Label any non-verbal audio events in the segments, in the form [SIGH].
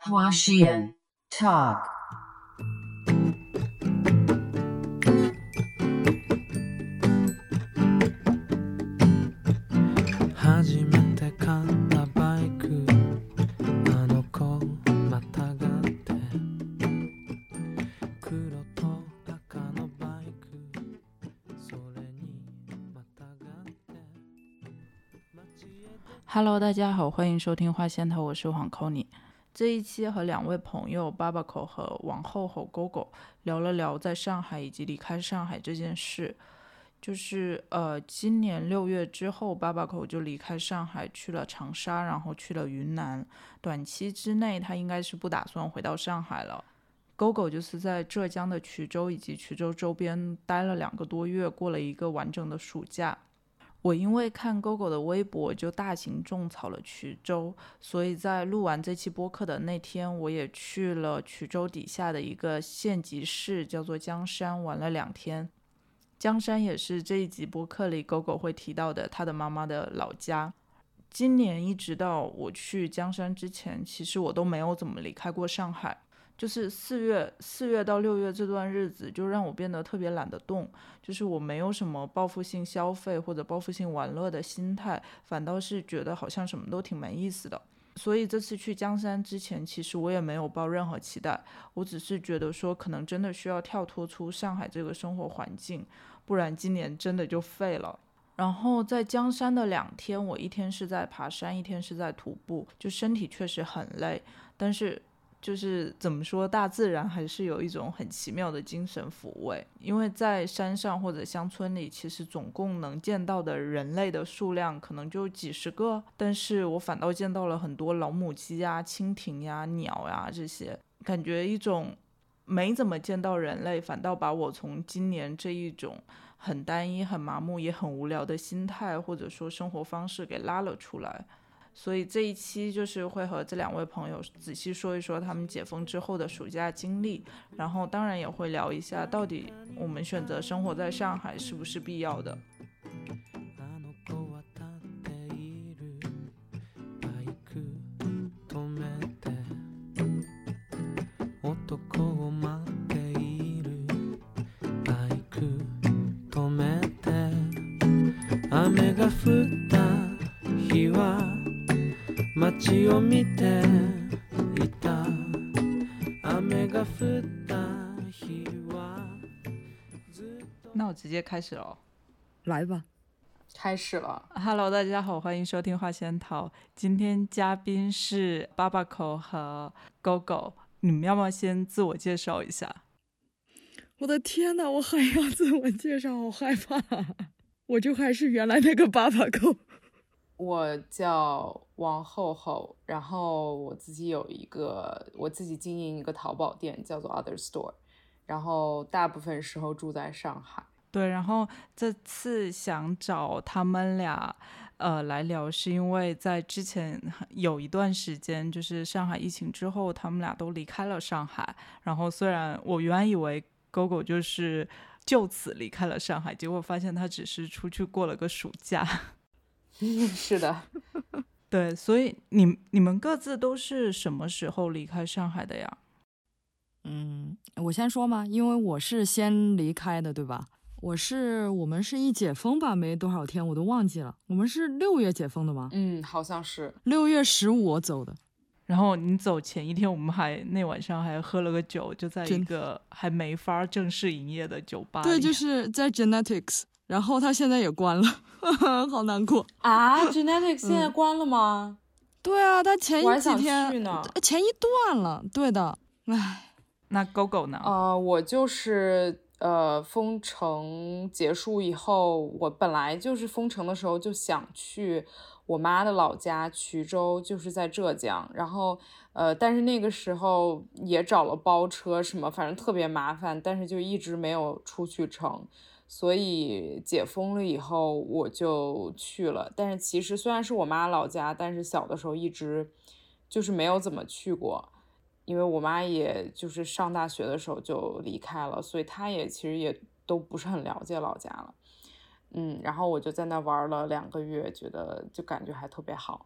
花絮 Talk。初めて買ったバイクあの子またがって黒と赤のバイクそれにまたがって街へ Hello，大家好，欢迎收听花仙头，我是黄 c o n y 这一期和两位朋友 Babaco 和王后后 Gogo 聊了聊在上海以及离开上海这件事。就是呃，今年六月之后，，Babaco 就离开上海去了长沙，然后去了云南。短期之内，他应该是不打算回到上海了。Gogo 就是在浙江的衢州以及衢州周边待了两个多月，过了一个完整的暑假。我因为看 GoGo 的微博，就大型种草了衢州，所以在录完这期播客的那天，我也去了衢州底下的一个县级市，叫做江山，玩了两天。江山也是这一集播客里 GoGo 会提到的他的妈妈的老家。今年一直到我去江山之前，其实我都没有怎么离开过上海。就是四月四月到六月这段日子，就让我变得特别懒得动。就是我没有什么报复性消费或者报复性玩乐的心态，反倒是觉得好像什么都挺没意思的。所以这次去江山之前，其实我也没有抱任何期待，我只是觉得说，可能真的需要跳脱出上海这个生活环境，不然今年真的就废了。然后在江山的两天，我一天是在爬山，一天是在徒步，就身体确实很累，但是。就是怎么说，大自然还是有一种很奇妙的精神抚慰。因为在山上或者乡村里，其实总共能见到的人类的数量可能就几十个，但是我反倒见到了很多老母鸡呀、蜻蜓呀、鸟呀这些，感觉一种没怎么见到人类，反倒把我从今年这一种很单一、很麻木也很无聊的心态或者说生活方式给拉了出来。所以这一期就是会和这两位朋友仔细说一说他们解封之后的暑假经历，然后当然也会聊一下到底我们选择生活在上海是不是必要的。街を見ていた雨が降った日はずっと那我直接开始喽。来吧，开始了， Hello，大家好，欢迎收听花仙桃。今天嘉宾是巴巴口和 GoGo，你们要不要先自我介绍一下？我的天呐，我还要自我介绍，好害怕、我就还是原来那个爸爸狗。我叫 王厚厚，然后我自己有一个，我自己经营一个淘宝店，叫做 Other Store，然后大部分时候住在上海。对，然后这次想找他们俩，呃，来聊，是因为在之前有一段时间，就是上海疫情之后，他们俩都离开了上海。然后虽然我原来以为 Gogo 就是就此离开了上海，结果发现他只是出去过了个暑假。[LAUGHS] 是的，对，所以你你们各自都是什么时候离开上海的呀？嗯，我先说嘛，因为我是先离开的，对吧？我是我们是一解封吧，没多少天我都忘记了。我们是六月解封的吗？嗯，好像是。六月十五我走的。然后你走前一天，我们还那晚上还喝了个酒，就在一个还没法正式营业的酒吧。对，就是在 Genetics，然后他现在也关了，[LAUGHS] 好难过。啊，Genetics 现在关了吗？对啊，他前一几天去呢。前一段了，对的。唉，那 GoGo 呢？呃，我就是呃，封城结束以后，我本来就是封城的时候就想去我妈的老家衢州，就是在浙江。然后呃，但是那个时候也找了包车什么，反正特别麻烦，但是就一直没有出去成。所以解封了以后，我就去了。但是其实虽然是我妈老家，但是小的时候一直就是没有怎么去过。因为我妈也就是上大学的时候就离开了，所以她也其实也都不是很了解老家了。嗯，然后我就在那玩了两个月，觉得就感觉还特别好。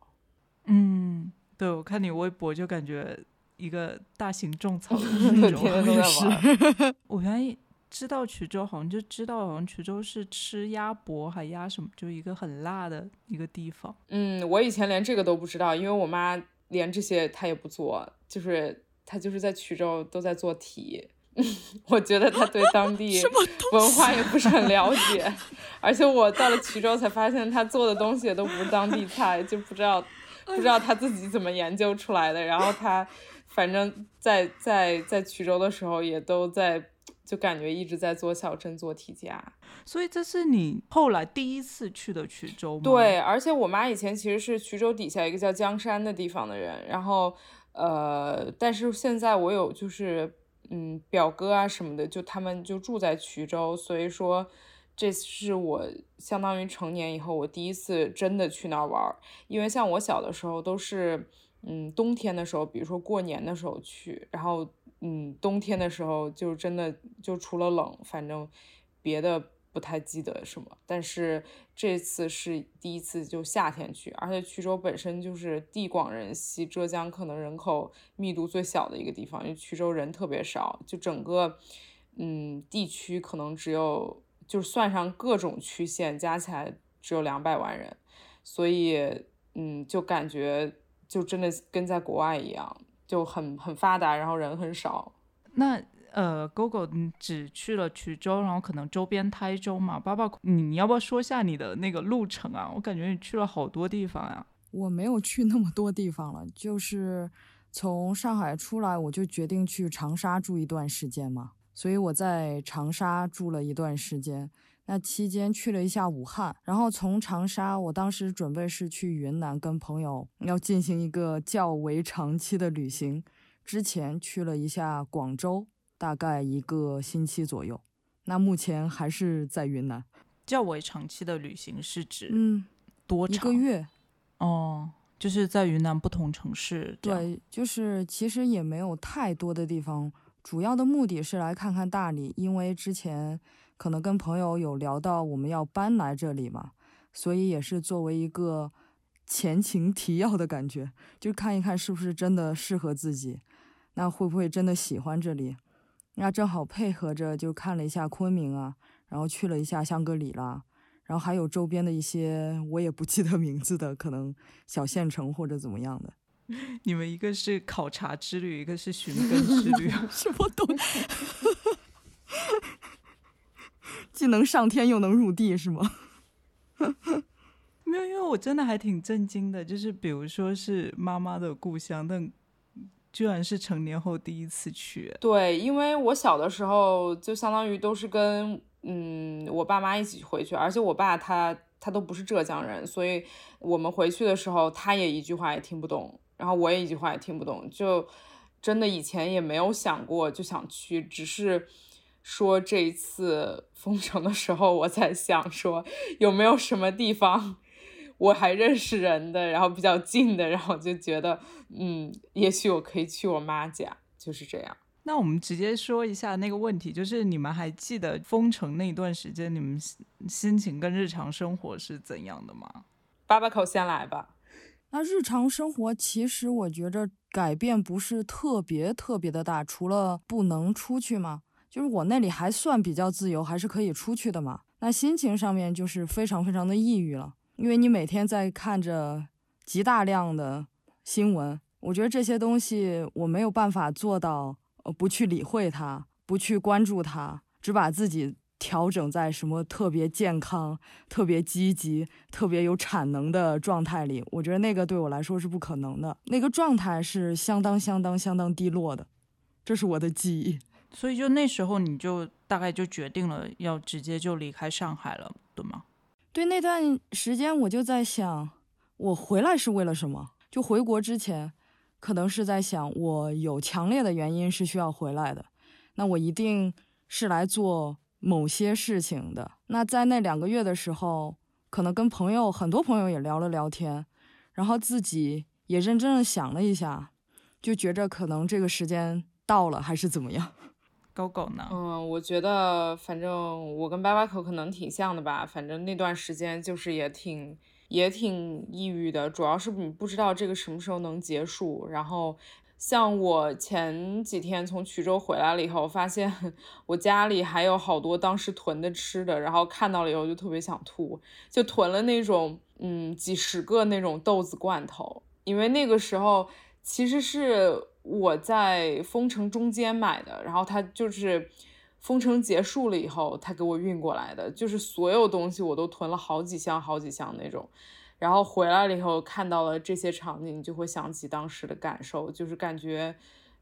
嗯，对，我看你微博就感觉一个大型种草的 [LAUGHS] 对，那天天种。都在玩。[LAUGHS] 我原来知道衢州，好像就知道好像衢州是吃鸭脖还鸭什么，就一个很辣的一个地方。嗯，我以前连这个都不知道，因为我妈连这些她也不做，就是她就是在衢州都在做题。[LAUGHS] 我觉得她对当地文化也不是很了解，而且我到了衢州才发现她做的东西也都不是当地菜，就不知道 [LAUGHS] 不知道她自己怎么研究出来的。然后她反正在在在衢州的时候也都在，就感觉一直在做小镇做题家。所以这是你后来第一次去的衢州吗？对，，而且我妈以前其实是衢州底下一个叫江山的地方的人，然后呃，但是现在我有就是嗯表哥啊什么的，就他们就住在衢州，所以说这是我相当于成年以后我第一次真的去那儿玩儿，因为像我小的时候都是嗯冬天的时候，比如说过年的时候去，然后嗯冬天的时候就真的就除了冷，反正别的。不太记得什么，但是这次是第一次就夏天去，而且衢州本身就是地广人稀，浙江可能人口密度最小的一个地方，因为衢州人特别少，就整个嗯地区可能只有就算上各种区县加起来只有两百万人，所以嗯就感觉就真的跟在国外一样，就很很发达，然后人很少。那呃，GoGo 你只去了衢州，然后可能周边台州嘛。爸爸，你你要不要说一下你的那个路程啊？我感觉你去了好多地方呀、我没有去那么多地方了，就是从上海出来，我就决定去长沙住一段时间嘛，所以我在长沙住了一段时间。那期间去了一下武汉，然后从长沙，我当时准备是去云南跟朋友要进行一个较为长期的旅行，之前去了一下广州，大概一个星期左右。那目前还是在云南，较为长期的旅行是指嗯，多长？一个月。哦，就是在云南不同城市。，对，就是其实也没有太多的地方，主要的目的是来看看大理，因为之前可能跟朋友有聊到我们要搬来这里嘛，所以也是作为一个前情提要的感觉，就看一看是不是真的适合自己，那会不会真的喜欢这里？那正好配合着就看了一下昆明啊，然后去了一下香格里拉。然后还有周边的一些我也不记得名字的，可能小县城或者怎么样的。[LAUGHS] 你们一个是考察之旅，一个是寻根之旅。[LAUGHS] 什么东？既能上天又能入地是吗？[LAUGHS] 没有，因为我真的还挺震惊的，就是比如说是妈妈的故乡，但居然是成年后第一次去。对，因为我小的时候就相当于都是跟嗯我爸妈一起回去，而且我爸他他都不是浙江人，所以我们回去的时候他也一句话也听不懂，然后我也一句话也听不懂，就真的以前也没有想过就想去，只是说这一次封城的时候，我在想说有没有什么地方。[LAUGHS] 我还认识人的，然后比较近的，然后就觉得，嗯，也许我可以去我妈家，就是这样。那我们直接说一下那个问题，就是你们还记得封城那段时间，你们心心情跟日常生活是怎样的吗？八八口先来吧。那日常生活其实我觉着改变不是特别特别的大，除了不能出去嘛，就是我那里还算比较自由，还是可以出去的嘛。那心情上面就是非常非常的抑郁了。因为你每天在看着极大量的新闻，我觉得这些东西我没有办法做到，呃，不去理会它，不去关注它，只把自己调整在什么特别健康、特别积极、特别有产能的状态里。我觉得那个对我来说是不可能的，那个状态是相当、相当、相当低落的，这是我的记忆。所以就那时候你就大概就决定了要直接就离开上海了，对吗？对那段时间，我就在想，我回来是为了什么？就回国之前，可能是在想，我有强烈的原因是需要回来的，那我一定是来做某些事情的。那在那两个月的时候，可能跟朋友很多朋友也聊了聊天，然后自己也认真的想了一下，就觉着可能这个时间到了，还是怎么样。狗狗呢？嗯，我觉得反正我跟八八口可能挺像的吧，反正那段时间就是也挺也挺抑郁的，主要是你不知道这个什么时候能结束，然后像我前几天从衢州回来了以后，发现我家里还有好多当时囤的吃的，然后看到了以后就特别想吐，就囤了那种嗯几十个那种豆子罐头，因为那个时候其实是我在封城中间买的，然后他就是封城结束了以后他给我运过来的，就是所有东西我都囤了好几箱好几箱那种。然后回来了以后，看到了这些场景，就会想起当时的感受，就是感觉，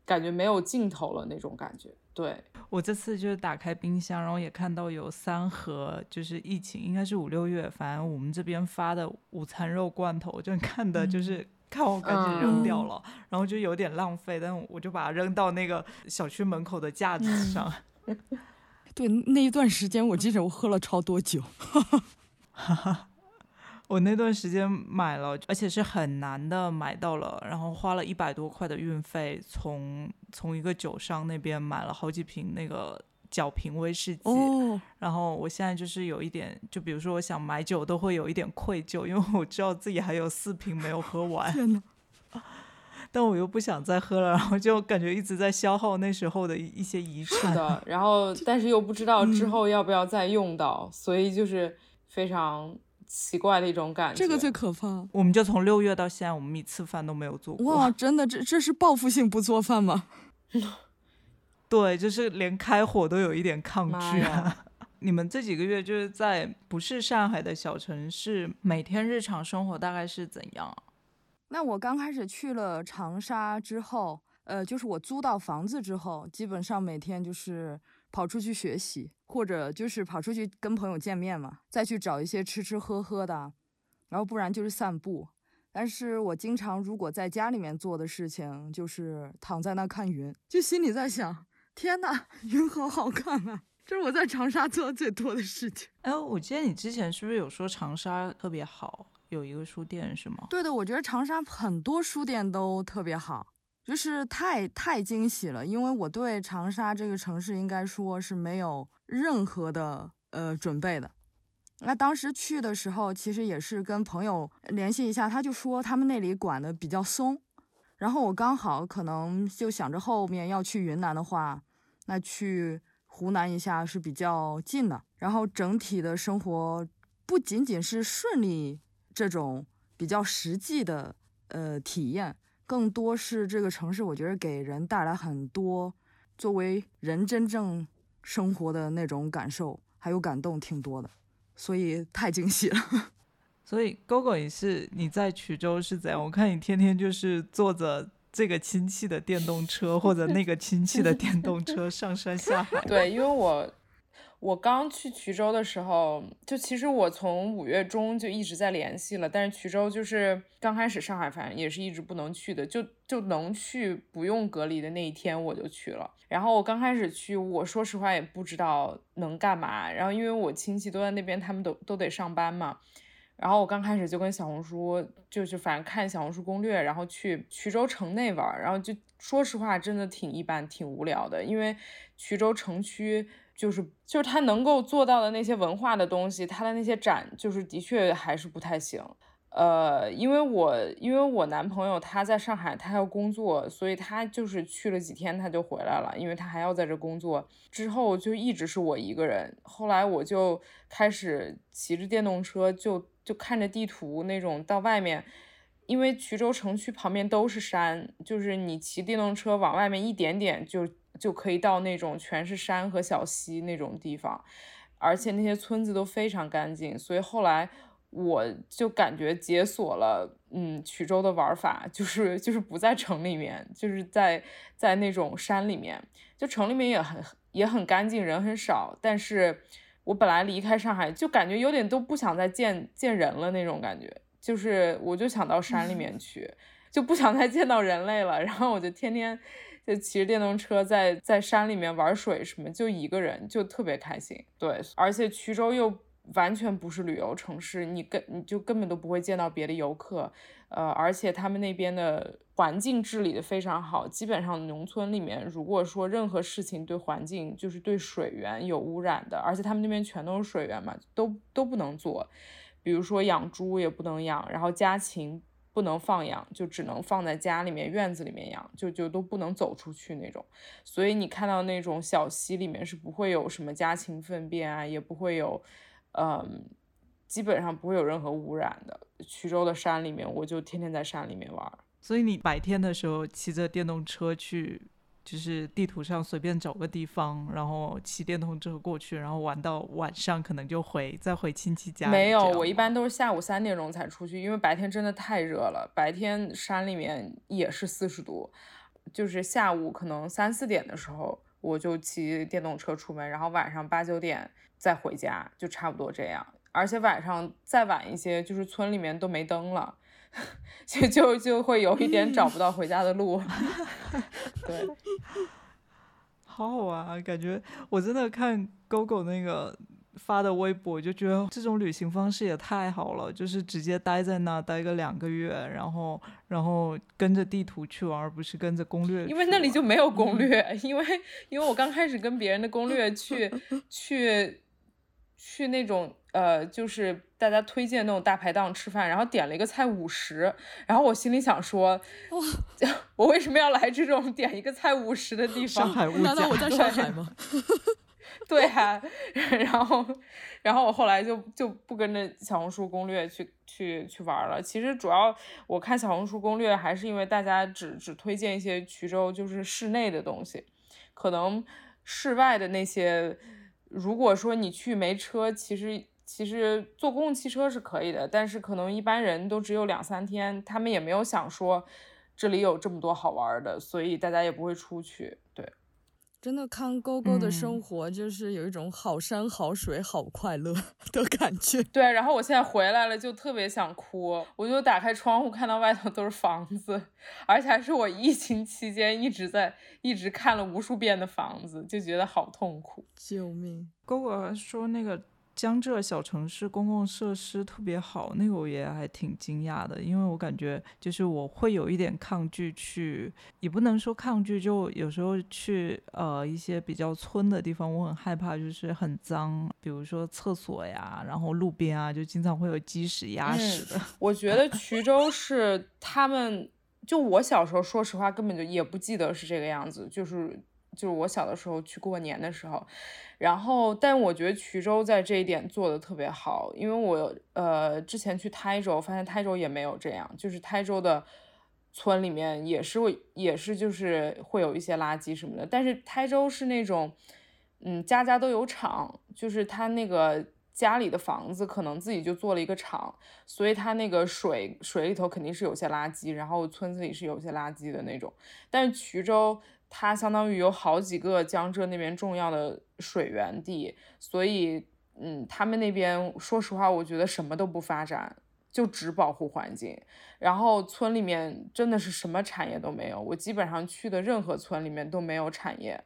感觉没有尽头了那种感觉。对我这次就是打开冰箱，然后也看到有三盒，就是疫情应该是五六月，反正我们这边发的午餐肉罐头，就看的就是看我赶紧扔掉了，然后就有点浪费，但我就把它扔到那个小区门口的架子上。[LAUGHS] 对，那一段时间我记得我喝了超多酒。哈哈。我那段时间买了，而且是很难的买到了，然后花了一百多块的运费，从从一个酒商那边买了好几瓶那个角瓶威士忌。哦。然后我现在就是有一点，就比如说我想买酒都会有一点愧疚，因为我知道自己还有四瓶没有喝完。但我又不想再喝了，然后就感觉一直在消耗那时候的一些遗产。是的。然后，但是又不知道之后要不要再用到，所以就是非常。奇怪的一种感觉，这个最可怕。我们就从六月到现在，我们一次饭都没有做过。哇，真的，这这是报复性不做饭吗？[LAUGHS] 对，就是连开火都有一点抗拒啊。[LAUGHS] 你们这几个月就是在不是上海的小城市，每天日常生活大概是怎样？那我刚开始去了长沙之后，呃，就是我租到房子之后，基本上每天就是。跑出去学习，或者就是跑出去跟朋友见面嘛，再去找一些吃吃喝喝的，然后不然就是散步。但是我经常如果在家里面做的事情，就是躺在那看云，就心里在想：天呐，云好好看啊！这是我在长沙做的最多的事情。哎，我记得你之前是不是有说长沙特别好，有一个书店是吗？对的，我觉得长沙很多书店都特别好。就是太太惊喜了，因为我对长沙这个城市应该说是没有任何的呃准备的。那当时去的时候，其实也是跟朋友联系一下，他就说他们那里管的比较松。然后我刚好可能就想着后面要去云南的话，那去湖南一下是比较近的。然后整体的生活不仅仅是顺利这种比较实际的呃体验。更多是这个城市，我觉得给人带来很多作为人真正生活的那种感受，还有感动，挺多的，所以太惊喜了。所以，GoGo 也是你在衢州是怎样？我看你天天就是坐着这个亲戚的电动车或者那个亲戚的电动车上山下海。对，因为我。我刚去衢州的时候，就其实我从五月中就一直在联系了，但是衢州就是刚开始上海，反正也是一直不能去的，就就能去不用隔离的那一天我就去了。然后我刚开始去，我说实话也不知道能干嘛。然后因为我亲戚都在那边，他们都都得上班嘛。然后我刚开始就跟小红书，就是反正看小红书攻略，然后去衢州城内玩。然后就说实话，真的挺一般，挺无聊的，因为衢州城区。就是就是他能够做到的那些文化的东西，他的那些展，就是的确还是不太行。呃，因为我因为我男朋友他在上海，他要工作，所以他就是去了几天他就回来了，因为他还要在这工作。之后就一直是我一个人。后来我就开始骑着电动车，就就看着地图那种到外面，因为衢州城区旁边都是山，就是你骑电动车往外面一点点就。就可以到那种全是山和小溪那种地方，而且那些村子都非常干净，所以后来我就感觉解锁了，嗯，衢州的玩法就是就是不在城里面，就是在在那种山里面，就城里面也很也很干净，人很少，但是我本来离开上海就感觉有点都不想再见见人了那种感觉，就是我就想到山里面去，就不想再见到人类了，然后我就天天。就骑着电动车在在山里面玩水什么，就一个人就特别开心。对，而且衢州又完全不是旅游城市，你根你就根本都不会见到别的游客。呃，而且他们那边的环境治理的非常好，基本上农村里面，如果说任何事情对环境就是对水源有污染的，而且他们那边全都是水源嘛，都都不能做。比如说养猪也不能养，然后家禽。不能放养，就只能放在家里面院子里面养，就就都不能走出去那种。所以你看到那种小溪里面是不会有什么家禽粪便啊，也不会有，嗯，基本上不会有任何污染的。衢州的山里面，我就天天在山里面玩。所以你白天的时候骑着电动车去，就是地图上随便找个地方，然后骑电动车过去，然后玩到晚上可能就回，再回亲戚家。没有，我一般都是下午三点钟才出去，因为白天真的太热了。白天山里面也是四十度，就是下午可能三四点的时候，我就骑电动车出门，然后晚上八九点再回家，就差不多这样。而且晚上再晚一些，就是村里面都没灯了。[LAUGHS] 就就就会有一点找不到回家的路，[LAUGHS] 对，[LAUGHS] 好好玩啊！感觉我真的看狗狗那个发的微博，就觉得这种旅行方式也太好了，就是直接待在那待个两个月，然后然后跟着地图去玩，而不是跟着攻略。因为那里就没有攻略，因为因为我刚开始跟别人的攻略去去去那种。呃，就是大家推荐那种大排档吃饭，然后点了一个菜五十，然后我心里想说，[LAUGHS] 我为什么要来这种点一个菜五十的地方？上海物难道我在上海吗？[LAUGHS] 对啊，[LAUGHS] 然后，然后我后来就就不跟着小红书攻略去去去玩了。其实主要我看小红书攻略，还是因为大家只只推荐一些衢州就是室内的东西，可能室外的那些，如果说你去没车，其实。其实坐公共汽车是可以的，但是可能一般人都只有两三天，他们也没有想说这里有这么多好玩的，所以大家也不会出去。对，真的看勾勾的生活，就是有一种好山好水好快乐 [LAUGHS] 的感觉。对，然后我现在回来了，就特别想哭，我就打开窗户看到外头都是房子，而且还是我疫情期间一直在一直看了无数遍的房子，就觉得好痛苦。救命！勾勾说那个。江浙小城市公共设施特别好，那个我也还挺惊讶的，因为我感觉就是我会有一点抗拒去，也不能说抗拒，就有时候去呃一些比较村的地方，我很害怕就是很脏，比如说厕所呀，然后路边啊，就经常会有鸡屎鸭屎的。我觉得衢州是他们，就我小时候说实话根本就也不记得是这个样子，就是。就是我小的时候去过年的时候，然后，但我觉得衢州在这一点做的特别好，因为我呃之前去台州，发现台州也没有这样，就是台州的村里面也是会也是就是会有一些垃圾什么的，但是台州是那种嗯家家都有厂，就是他那个家里的房子可能自己就做了一个厂，所以他那个水水里头肯定是有些垃圾，然后村子里是有些垃圾的那种，但是衢州。它相当于有好几个江浙那边重要的水源地，所以，嗯，他们那边说实话，我觉得什么都不发展，就只保护环境。然后村里面真的是什么产业都没有，我基本上去的任何村里面都没有产业。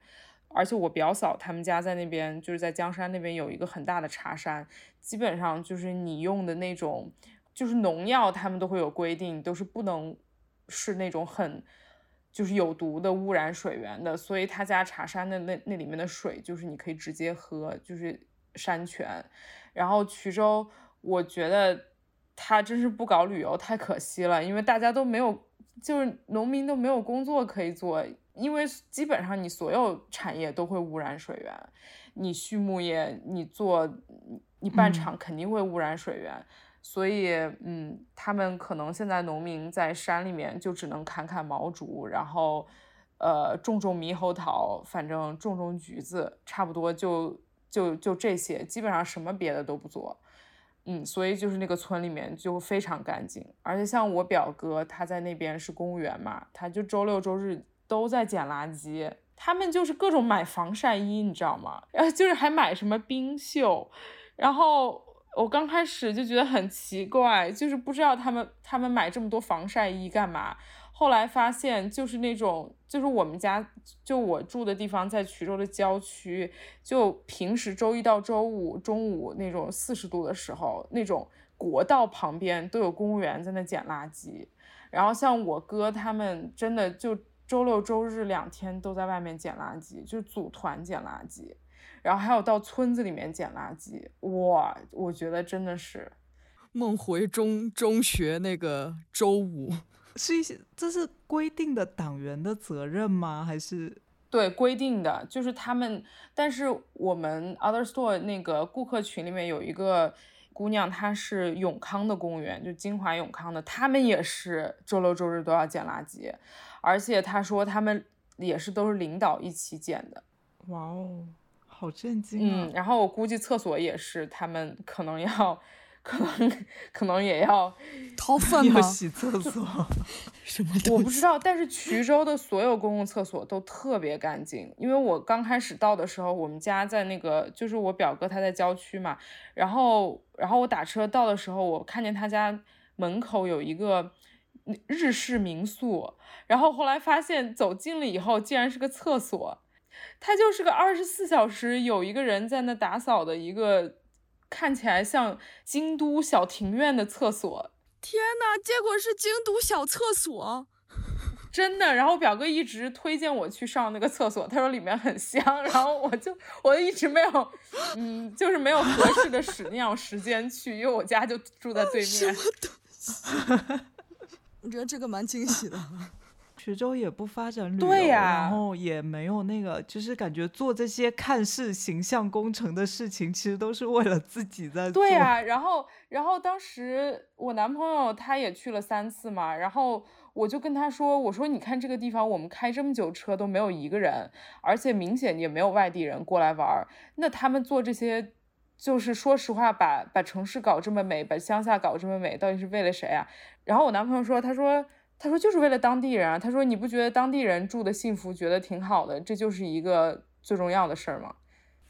而且我表嫂他们家在那边，就是在江山那边有一个很大的茶山，基本上就是你用的那种，就是农药，他们都会有规定，都是不能是那种很。就是有毒的污染水源的，所以他家茶山的那那里面的水就是你可以直接喝，就是山泉。然后衢州，我觉得他真是不搞旅游太可惜了，因为大家都没有，就是农民都没有工作可以做，因为基本上你所有产业都会污染水源，你畜牧业，你做你办厂肯定会污染水源。所以，嗯，他们可能现在农民在山里面就只能砍砍毛竹，然后，呃，种种猕猴桃，反正种种橘子，差不多就就就这些，基本上什么别的都不做。嗯，所以就是那个村里面就非常干净，而且像我表哥他在那边是公务员嘛，他就周六周日都在捡垃圾，他们就是各种买防晒衣，你知道吗？然 [LAUGHS] 后就是还买什么冰袖，然后。我刚开始就觉得很奇怪，就是不知道他们他们买这么多防晒衣干嘛。后来发现就是那种，就是我们家就我住的地方在衢州的郊区，就平时周一到周五中午那种四十度的时候，那种国道旁边都有公务员在那捡垃圾。然后像我哥他们真的就周六周日两天都在外面捡垃圾，就组团捡垃圾。然后还有到村子里面捡垃圾，哇，我觉得真的是，[LAUGHS] 梦回中中学那个周五，是一些这是规定的党员的责任吗？还是对规定的，就是他们。但是我们 Other Store 那个顾客群里面有一个姑娘，她是永康的公务员，就金华永康的，他们也是周六周日都要捡垃圾，而且她说他们也是都是领导一起捡的。哇哦，好震惊啊！嗯，然后我估计厕所也是，他们可能要，可能可能也要掏粪 [LAUGHS] 吗要？洗厕所，[LAUGHS] 什么我不知道，但是衢州的所有公共厕所都特别干净。因为我刚开始到的时候，我们家在那个，就是我表哥他在郊区嘛，然后，然后我打车到的时候，我看见他家门口有一个日式民宿，然后后来发现走近了以后，竟然是个厕所，它就是个二十四小时有一个人在那打扫的一个，看起来像京都小庭院的厕所。天哪！结果是京都小厕所。[LAUGHS] 真的，然后表哥一直推荐我去上那个厕所，他说里面很香，然后我就我一直没有，嗯，就是没有合适的屎尿时间去，因为我家就住在对面。[LAUGHS] 我觉得这个蛮惊喜的。衢州也不发展旅游，对呀然后也没有那个，就是感觉做这些看似形象工程的事情，其实都是为了自己在做。对呀、然后然后当时我男朋友他也去了三次嘛，然后我就跟他说，我说你看这个地方，我们开这么久车都没有一个人，而且明显也没有外地人过来玩儿，那他们做这些。就是说实话，把把城市搞这么美，把乡下搞这么美，到底是为了谁啊？然后我男朋友说，他说他说就是为了当地人啊。他说你不觉得当地人住的幸福，觉得挺好的，这就是一个最重要的事儿吗？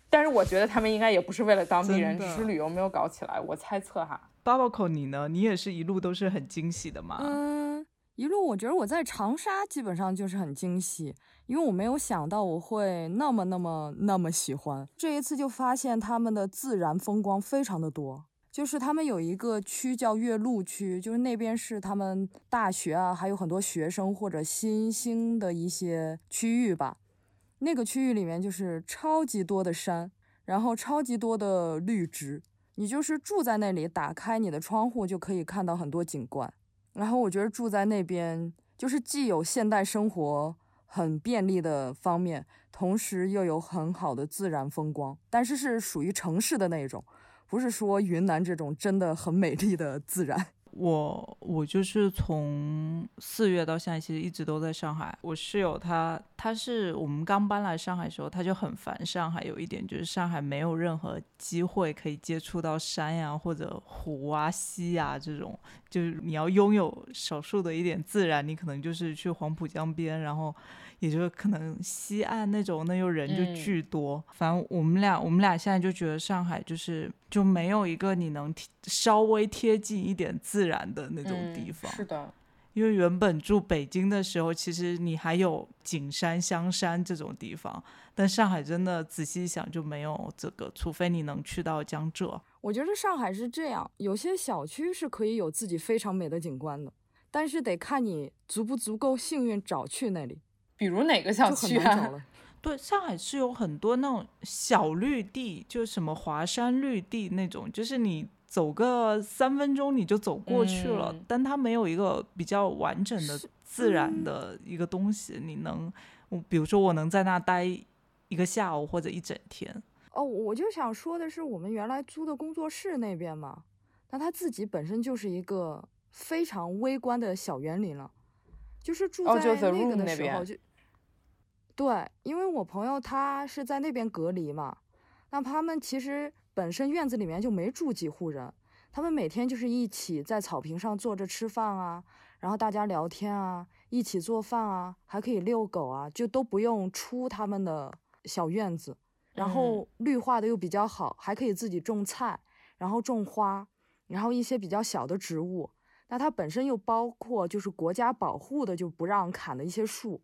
但是我觉得他们应该也不是为了当地人，只是旅游没有搞起来。我猜测哈。巴宝口，你呢？你也是一路都是很惊喜的吗？嗯，一路我觉得我在长沙基本上就是很惊喜，因为我没有想到我会那么那么那么喜欢。这一次就发现他们的自然风光非常的多，就是他们有一个区叫岳麓区，就是那边是他们大学啊，还有很多学生或者新兴的一些区域吧。那个区域里面就是超级多的山，然后超级多的绿植，你就是住在那里，打开你的窗户就可以看到很多景观。然后我觉得住在那边，就是既有现代生活很便利的方面，同时又有很好的自然风光，但是是属于城市的那种，不是说云南这种真的很美丽的自然。[LAUGHS] 我我就是从四月到现在，其实一直都在上海。我室友他他是我们刚搬来上海的时候，他就很烦上海有一点就是上海没有任何机会可以接触到山呀或者湖啊溪呀这种，就是你要拥有少数的一点自然，你可能就是去黄浦江边，然后也就是可能西岸那种，那又人就嗯巨多。反正我们俩我们俩现在就觉得上海就是就没有一个你能贴稍微贴近一点自然的那种地嗯方。是的，因为原本住北京的时候，其实你还有景山、香山这种地方，但上海真的仔细一想就没有这个，除非你能去到江浙。我觉得上海是这样，有些小区是可以有自己非常美的景观的，但是得看你足不足够幸运找去那里，比如哪个小区啊？对，上海是有很多那种小绿地，就什么华山绿地那种，就是你走个三分钟你就走过去了，嗯但它没有一个比较完整的自然嗯的一个东西，你能，我比如说我能在那待一个下午或者一整天。哦，我就想说的是，我们原来租的工作室那边嘛，那它自己本身就是一个非常微观的小园林了，就是住在那个的时候就，对，因为我朋友他是在那边隔离嘛，那他们其实本身院子里面就没住几户人，他们每天就是一起在草坪上坐着吃饭啊，然后大家聊天啊，一起做饭啊，还可以遛狗啊，就都不用出他们的小院子。然后绿化的又比较好，还可以自己种菜，然后种花，然后一些比较小的植物。那它本身又包括就是国家保护的就不让砍的一些树，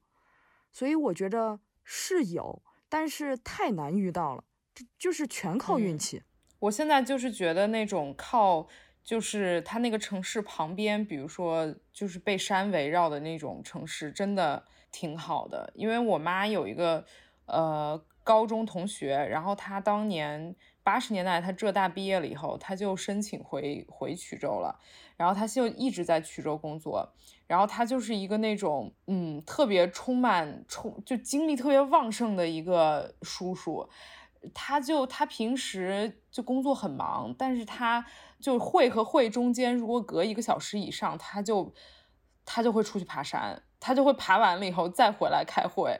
所以我觉得是有，但是太难遇到了，这就是全靠运嗯气。我现在就是觉得那种靠，就是它那个城市旁边，比如说就是被山围绕的那种城市，真的挺好的。因为我妈有一个呃高中同学，然后她当年八十年代他浙大毕业了以后，他就申请回回衢州了，然后他就一直在衢州工作，然后他就是一个那种嗯特别充满充就精力特别旺盛的一个叔叔，他就他平时就工作很忙，但是他就会和会中间如果隔一个小时以上，他就他就会出去爬山，他就会爬完了以后再回来开会。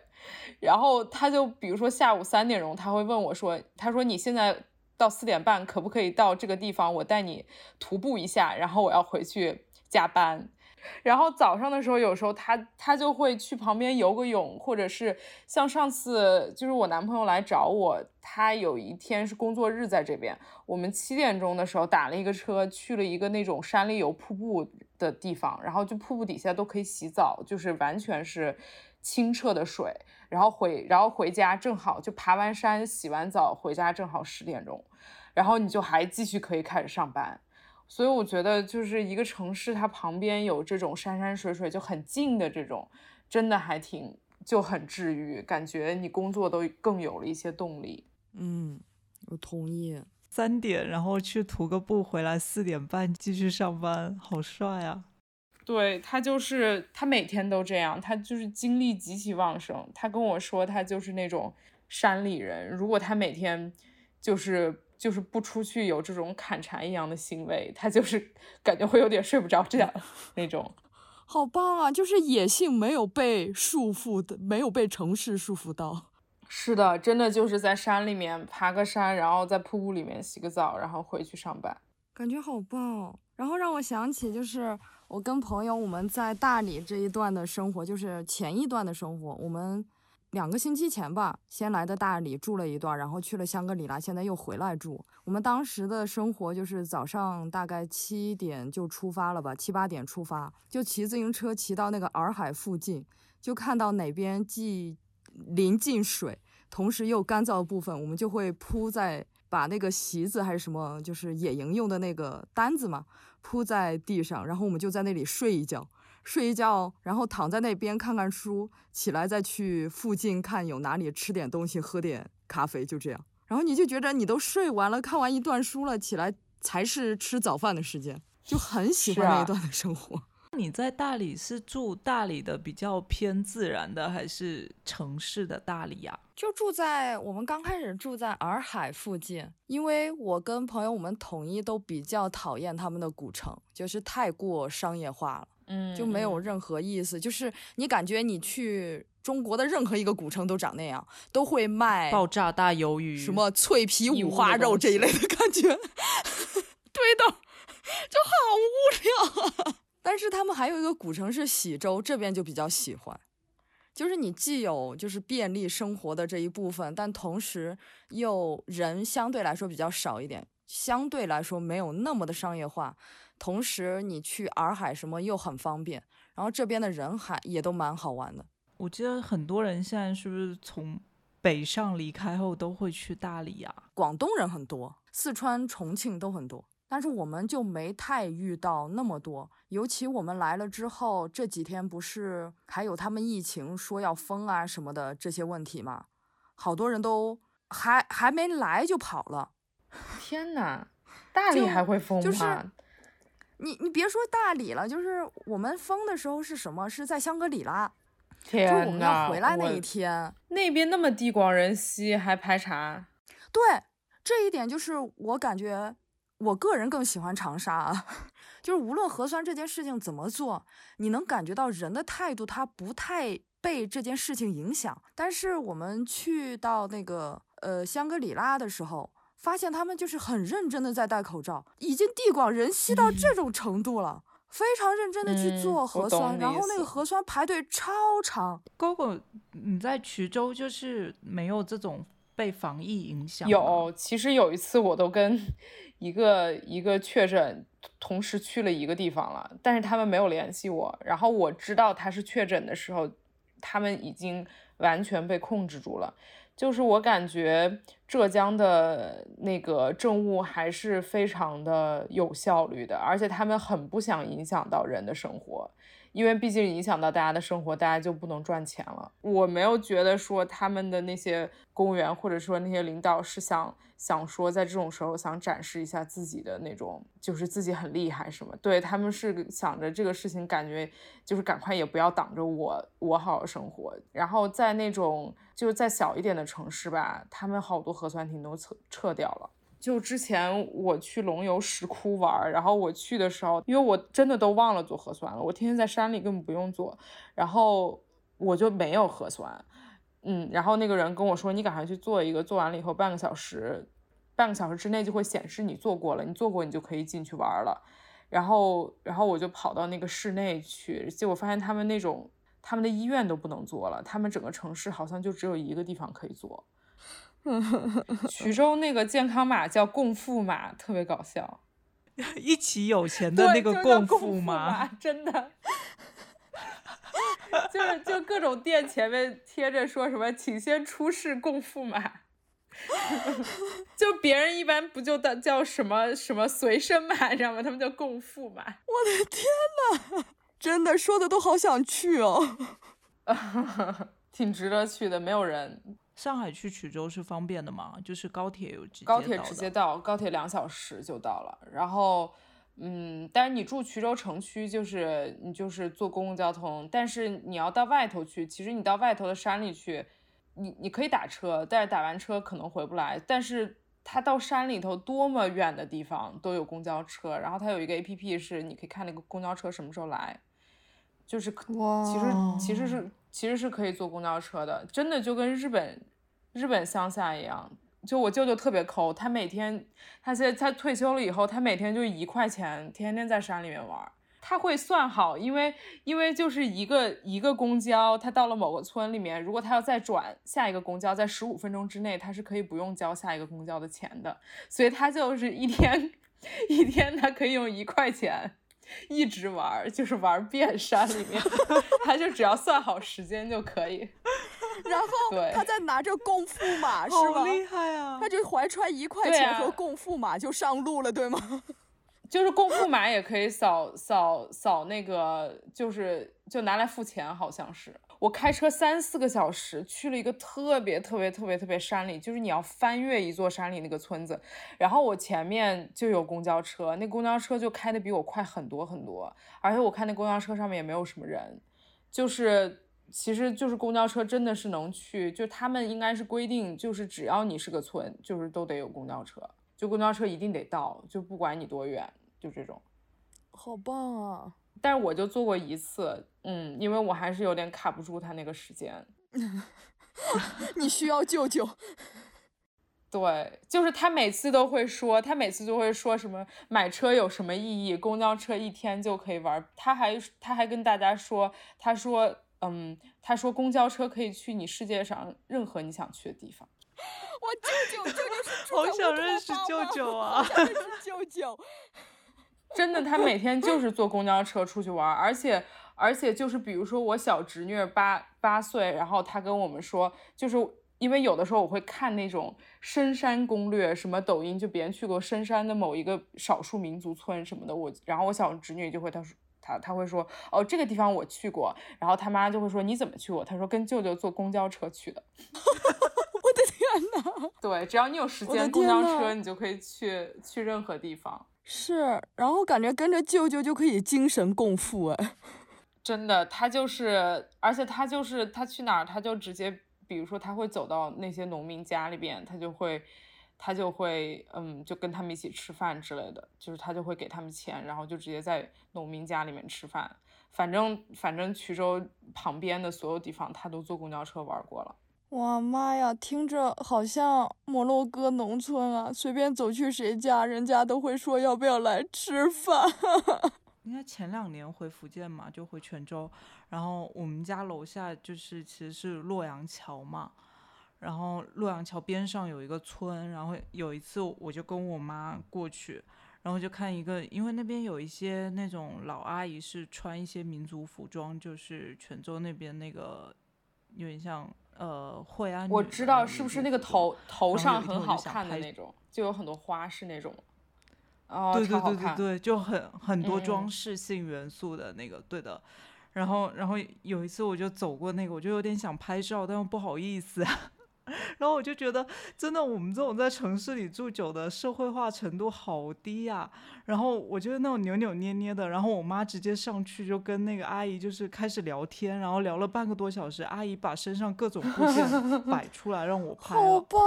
然后他就比如说下午三点钟，他会问我说：“他说你现在到四点半可不可以到这个地方，我带你徒步一下，然后我要回去加班。”然后早上的时候，有时候他他就会去旁边游个泳，或者是像上次就是我男朋友来找我，他有一天是工作日在这边，我们七点钟的时候打了一个车去了一个那种山里有瀑布的地方，然后就瀑布底下都可以洗澡，就是完全是。清澈的水，然后回，然后回家正好就爬完山，洗完澡回家正好十点钟，然后你就还继续可以开始上班。所以我觉得就是一个城市，它旁边有这种山山水水就很近的这种，真的还挺就很治愈，感觉你工作都更有了一些动力。嗯，我同意。三点然后去徒个步，回来四点半继续上班，好帅啊！对他就是他每天都这样，他就是精力极其旺盛。他跟我说，他就是那种山里人。如果他每天就是就是不出去有这种砍柴一样的行为，他就是 [LAUGHS] 感觉会有点睡不着这样那种。[LAUGHS] 好棒啊！就是野性没有被束缚的，没有被城市束缚到。是的，真的就是在山里面爬个山，然后在瀑布里面洗个澡，然后回去上班，感觉好棒。然后让我想起就是。我跟朋友我们在大理这一段的生活，就是前一段的生活。我们两个星期前吧，先来的大理住了一段，然后去了香格里拉，现在又回来住。我们当时的生活就是早上大概七点就出发了吧，七八点出发，就骑自行车骑到那个洱海附近，就看到哪边既临近水，同时又干燥的部分，我们就会铺在把那个席子还是什么，就是野营用的那个单子嘛。铺在地上，然后我们就在那里睡一觉，睡一觉，然后躺在那边看看书，起来再去附近看有哪里吃点东西，喝点咖啡，就这样。然后你就觉着你都睡完了，看完一段书了，起来才是吃早饭的时间，就很喜欢那一段的生活。你在大理是住大理的比较偏自然的，还是城市的大理呀？就住在我们刚开始住在洱海附近，因为我跟朋友我们统一都比较讨厌他们的古城，就是太过商业化了，嗯，就没有任何意思。就是你感觉你去中国的任何一个古城都长那样，都会卖爆炸大鱿鱼，什么脆皮五花肉这一类的感觉，[LAUGHS] 对的，就好无聊啊。但是他们还有一个古城是喜洲，这边就比较喜欢，就是你既有就是便利生活的这一部分，但同时又人相对来说比较少一点，相对来说没有那么的商业化，同时你去洱海什么又很方便，然后这边的人海也都蛮好玩的。我记得很多人现在是不是从北上离开后都会去大理呀？广东人很多，四川、重庆都很多。但是我们就没太遇到那么多，尤其我们来了之后，这几天不是还有他们疫情说要封啊什么的这些问题吗？好多人都还还没来就跑了。天哪，大理还会封吗？就是你你别说大理了，就是我们封的时候是什么？是在香格里拉，天就我们要回来那一天，那边那么地广人稀，还排查？对，这一点就是我感觉。我个人更喜欢长沙啊，[LAUGHS] 就是无论核酸这件事情怎么做，你能感觉到人的态度，他不太被这件事情影响。但是我们去到那个呃香格里拉的时候，发现他们就是很认真的在戴口罩，已经地广人稀到这种程度了，非常认真的去做核酸，然后那个核酸排队超长。哥哥，你在衢州就是没有这种被防疫影响？有，其实有一次我都跟。一个一个确诊，同时去了一个地方了，但是他们没有联系我。然后我知道他是确诊的时候，他们已经完全被控制住了。就是我感觉浙江的那个政务还是非常的有效率的，而且他们很不想影响到人的生活，因为毕竟影响到大家的生活，大家就不能赚钱了。我没有觉得说他们的那些公务员或者说那些领导是想想说在这种时候想展示一下自己的那种，就是自己很厉害什么。对他们是想着这个事情，感觉就是赶快也不要挡着我，我好好生活。然后在那种就是再小一点的城市吧，他们好多核酸亭都撤撤掉了。就之前我去龙游石窟玩，然后我去的时候，因为我真的都忘了做核酸了，我天天在山里根本不用做，然后我就没有核酸，嗯，然后那个人跟我说，你赶快去做一个，做完了以后半个小时，半个小时之内就会显示你做过了，你做过你就可以进去玩了，然后然后我就跑到那个室内去，结果发现他们那种他们的医院都不能做了，他们整个城市好像就只有一个地方可以做。[LAUGHS] 衢州那个健康码叫共富码，特别搞笑。[LAUGHS] 一起有钱的那个共富码，真的，[LAUGHS] 就是就各种店前面贴着说什么，请先出示共富码。就别人一般不就叫叫什么什么随身码，你知道吗？他们叫共富码。我的天呐，真的说的都好想去哦，挺值得去的，没有人。上海去衢州是方便的吗？就是高铁有直接高铁直接到，高铁两小时就到了。然后，嗯，但是你住衢州城区，就是你就是坐公共交通。但是你要到外头去，其实你到外头的山里去，你你可以打车，但是打完车可能回不来。但是它到山里头多么远的地方都有公交车，然后它有一个 A P P 是你可以看那个公交车什么时候来，就是其实其实是。其实是可以坐公交车的，真的就跟日本日本乡下一样。就我舅舅特别抠，他每天他现在他退休了以后，他每天就一块钱，天天在山里面玩。他会算好，因为因为就是一个一个公交，他到了某个村里面，如果他要再转下一个公交，在十五分钟之内，他是可以不用交下一个公交的钱的。所以他就是一天 [LAUGHS] 一天，他可以用一块钱。一直玩，就是玩遍山里面，[LAUGHS] 他就只要算好时间就可以。[LAUGHS] 然后他在拿着共驸马，[LAUGHS] 是吧？好厉害啊！他就怀揣一块钱和共驸马就上路了，对吗？就是共驸马也可以扫扫扫那个，就是就拿来付钱，好像是。我开车三四个小时去了一个特别特别特别特别山里，就是你要翻越一座山里那个村子，然后我前面就有公交车，那公交车就开的比我快很多很多，而且我看那公交车上面也没有什么人，就是其实就是公交车真的是能去，就他们应该是规定，就是只要你是个村，就是都得有公交车，就公交车一定得到，就不管你多远，就这种，好棒啊！但是我就做过一次，嗯，因为我还是有点卡不住他那个时间。[LAUGHS] 你需要舅舅。[LAUGHS] 对，就是他每次都会说，他每次就会说什么买车有什么意义，公交车一天就可以玩。他还他还跟大家说，他说，嗯，他说公交车可以去你世界上任何你想去的地方。[LAUGHS] 我舅舅，舅舅是好想认识舅舅啊！认识舅舅。真的，他每天就是坐公交车出去玩，而且而且就是比如说我小侄女八八岁，然后她跟我们说，就是因为有的时候我会看那种深山攻略，什么抖音就别人去过深山的某一个少数民族村什么的，我然后我小侄女就会她说他他会说哦这个地方我去过，然后他妈就会说你怎么去过？他说跟舅舅坐公交车去的。[LAUGHS] 我的天呐，对，只要你有时间，公交车你就可以去去任何地方。是，然后感觉跟着舅舅就可以精神共富哎，[LAUGHS] 真的，他就是，而且他就是他去哪儿，他就直接，比如说他会走到那些农民家里边，他就会，他就会，嗯，就跟他们一起吃饭之类的，就是他就会给他们钱，然后就直接在农民家里面吃饭，反正反正衢州旁边的所有地方他都坐公交车玩过了。哇妈呀，听着好像摩洛哥农村啊！随便走去谁家，人家都会说要不要来吃饭。[LAUGHS] 应该前两年回福建嘛，就回泉州，然后我们家楼下就是其实是洛阳桥嘛，然后洛阳桥边上有一个村，然后有一次我就跟我妈过去，然后就看一个，因为那边有一些那种老阿姨是穿一些民族服装，就是泉州那边那个有点像。呃，惠安，我知道是不是那个头头上很好看的那种，就有很多花是那种，哦，对对对对对，就很很多装饰性元素的那个，对的。然后然后有一次我就走过那个，我就有点想拍照，但又不好意思。然后我就觉得，真的，我们这种在城市里住久的，社会化程度好低呀。然后我就是那种扭扭捏捏的，然后我妈直接上去就跟那个阿姨就是开始聊天，然后聊了半个多小时，阿姨把身上各种部件 [LAUGHS] 摆出来让我拍好。棒！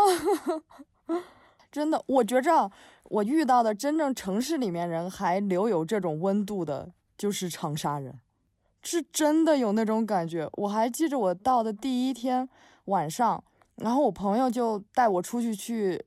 [LAUGHS] 真的，我觉着我遇到的真正城市里面人还留有这种温度的，就是长沙人，是真的有那种感觉。我还记着我到的第一天晚上，然后我朋友就带我出去去，